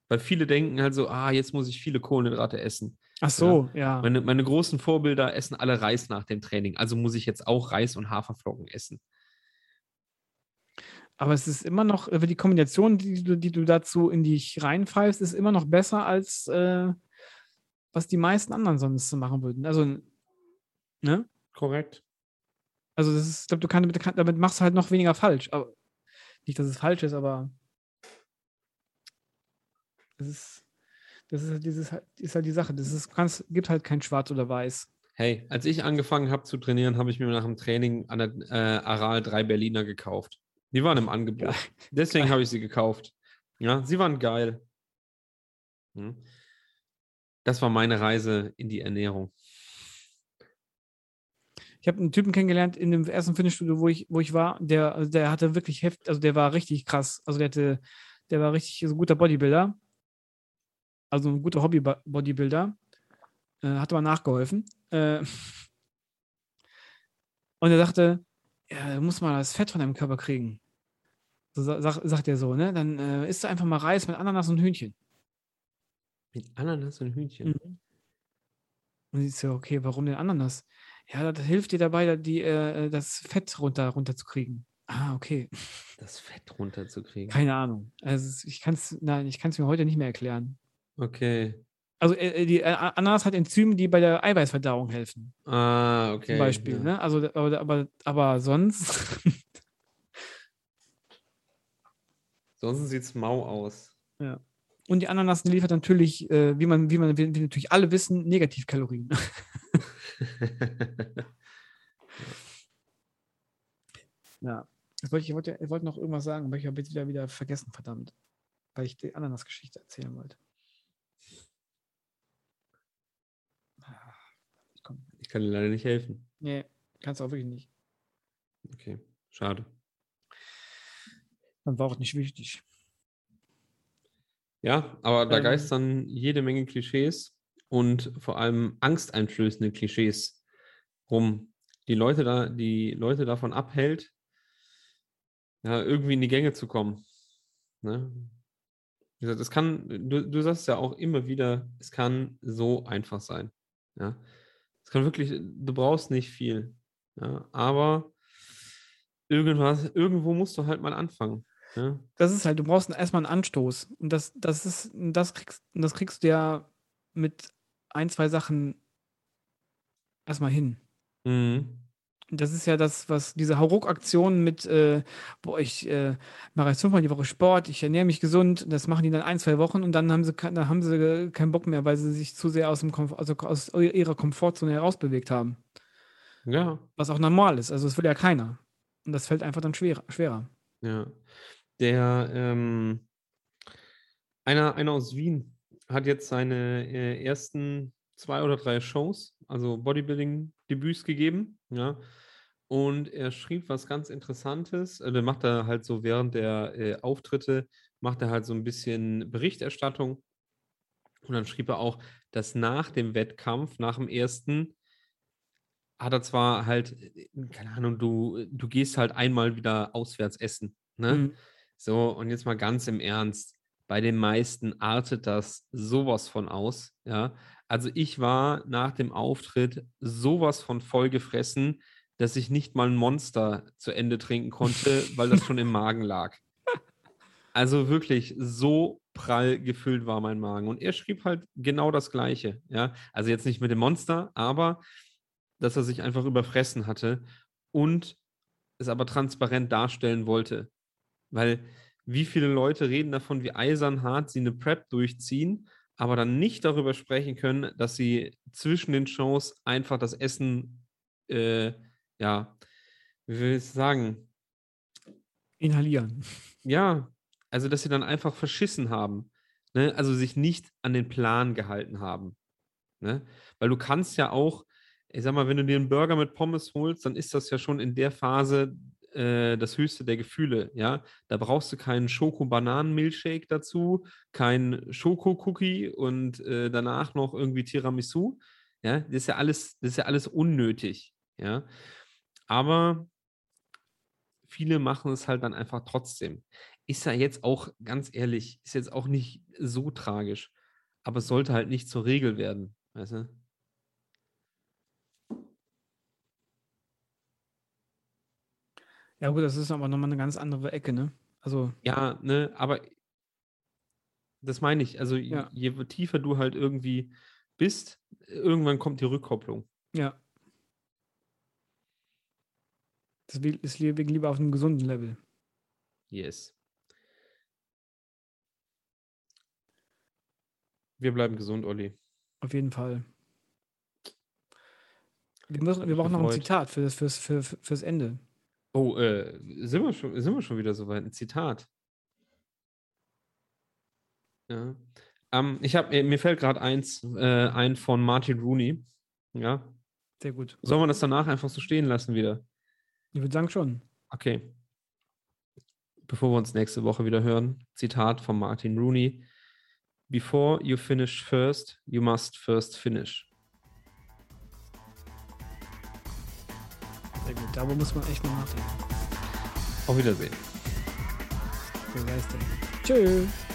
Weil viele denken halt so, ah, jetzt muss ich viele Kohlenhydrate essen. Ach so, ja. Meine, meine großen Vorbilder essen alle Reis nach dem Training. Also muss ich jetzt auch Reis und Haferflocken essen. Aber es ist immer noch, die Kombination, die du, die du dazu in dich reinpfeifst, ist immer noch besser als äh, was die meisten anderen sonst so machen würden. Also, ne? Korrekt. Also, das ist, ich glaube, du kannst damit, damit machst du halt noch weniger falsch. Aber nicht, dass es falsch ist, aber das ist, das ist halt dieses, ist halt die Sache. Das ist, kannst, gibt halt kein Schwarz oder Weiß. Hey, als ich angefangen habe zu trainieren, habe ich mir nach dem Training an der äh, Aral drei Berliner gekauft. Die waren im Angebot. Geil. Deswegen habe ich sie gekauft. Ja, sie waren geil. Hm. Das war meine Reise in die Ernährung. Ich habe einen Typen kennengelernt in dem ersten Fitnessstudio, wo ich, wo ich war, der, also der hatte wirklich heft, also der war richtig krass. Also der hatte, der war richtig so ein guter Bodybuilder. Also ein guter Hobby-Bodybuilder. Äh, hat aber nachgeholfen. Äh, und er sagte, ja, du musst mal das Fett von deinem Körper kriegen. So sa- sag, sagt er so, ne? Dann äh, isst du einfach mal Reis mit Ananas und Hühnchen. Mit Ananas und Hühnchen. Mhm. Und ich so, okay, warum denn Ananas? Ja, das hilft dir dabei, da die, äh, das Fett runter, runterzukriegen. Ah, okay. Das Fett runterzukriegen. Keine Ahnung. Also ich kann es, nein, ich kann es mir heute nicht mehr erklären. Okay. Also äh, die äh, Ananas hat Enzyme, die bei der Eiweißverdauung helfen, Ah, okay. zum Beispiel. ja. Ne? Also, aber, aber, aber sonst, Sonst sieht es mau aus. und die Ananas liefert natürlich, äh, wie man, wie man, wie wir natürlich alle wissen, Negativkalorien. ja. Jetzt wollte ich, wollte, ich wollte noch irgendwas sagen, aber ich habe jetzt wieder, wieder vergessen, verdammt. Weil ich die Ananas-Geschichte erzählen wollte. Ah, ich kann dir leider nicht helfen. Nee, kannst du auch wirklich nicht. Okay, schade. Dann war auch nicht wichtig. Ja, aber da Ähm. geistern jede Menge Klischees und vor allem angsteinflößende Klischees rum, die Leute da, die Leute davon abhält, ja, irgendwie in die Gänge zu kommen. Ne? Wie gesagt, es kann, du, du sagst ja auch immer wieder, es kann so einfach sein. Ja. Es kann wirklich, du brauchst nicht viel. Ja, aber irgendwas, irgendwo musst du halt mal anfangen. Ja. Das ist halt, du brauchst erstmal einen Anstoß. Und das, das ist, das kriegst, das kriegst du ja mit ein, zwei Sachen erstmal hin. Mhm. Das ist ja das, was diese Hauruck-Aktion mit, äh, boah, ich äh, mache jetzt fünfmal die Woche Sport, ich ernähre mich gesund, das machen die dann ein, zwei Wochen und dann haben sie, dann haben sie keinen Bock mehr, weil sie sich zu sehr aus, dem Komf also aus ihrer Komfortzone herausbewegt haben. Ja, Was auch normal ist. Also das will ja keiner. Und das fällt einfach dann schwerer. schwerer. Ja. Der, ähm, einer, einer aus Wien hat jetzt seine äh, ersten zwei oder drei Shows, also Bodybuilding-Debüts gegeben, ja. Und er schrieb was ganz Interessantes. Der macht er halt so während der äh, Auftritte, macht er halt so ein bisschen Berichterstattung. Und dann schrieb er auch, dass nach dem Wettkampf, nach dem ersten, hat er zwar halt, äh, keine Ahnung, du, du gehst halt einmal wieder auswärts essen. Ne? Mhm. So, und jetzt mal ganz im Ernst. Bei den meisten artet das sowas von aus. Ja, also ich war nach dem Auftritt sowas von vollgefressen, dass ich nicht mal ein Monster zu Ende trinken konnte, weil das schon im Magen lag. Also wirklich so prall gefüllt war mein Magen. Und er schrieb halt genau das Gleiche. Ja, also jetzt nicht mit dem Monster, aber dass er sich einfach überfressen hatte und es aber transparent darstellen wollte. Weil wie viele Leute reden davon, wie eisern hart sie eine Prep durchziehen, aber dann nicht darüber sprechen können, dass sie zwischen den Shows einfach das Essen, äh, ja, wie will ich sagen, Inhalieren. ja, also dass sie dann einfach verschissen haben. Ne? Also sich nicht an den Plan gehalten haben. Ne? Weil du kannst ja auch, ich sag mal, wenn du dir einen Burger mit Pommes holst, dann ist das ja schon in der Phase, äh, das höchste der Gefühle, ja. Da brauchst du keinen Schoko-Bananen-Milchshake dazu, keinen Schoko-Cookie und äh, danach noch irgendwie Tiramisu. Ja, das ist ja alles, das ist ja alles unnötig, ja. Aber viele machen es halt dann einfach trotzdem. Ist ja jetzt auch, ganz ehrlich, ist jetzt auch nicht so tragisch. Aber es sollte halt nicht zur Regel werden, weißt du? Ja, gut, das ist aber nochmal eine ganz andere Ecke, ne? Also, Ja, ne, aber das meine ich. Also Ja. je tiefer du halt irgendwie bist, irgendwann kommt die Rückkopplung. ja. Deswegen ist li- lieber auf einem gesunden Level. Yes. Wir bleiben gesund, Olli. Auf jeden Fall. Wir, müssen, wir brauchen noch ein. Zitat für das, fürs, für, fürs Ende. Oh, äh, sind wir schon, sind wir schon wieder soweit? Ein Zitat. Ja. Ähm, ich habe, mir fällt gerade eins äh, ein von Martin Rooney. Ja. Sehr gut. Sollen wir das danach einfach so stehen lassen wieder? Ich würde sagen schon. Okay. Bevor wir uns nächste Woche wieder hören, Zitat von Martin Rooney. Before you finish first, you must first finish. Darüber muss man echt mal nachdenken. Auf Wiedersehen. So sei es denn. Tschüss.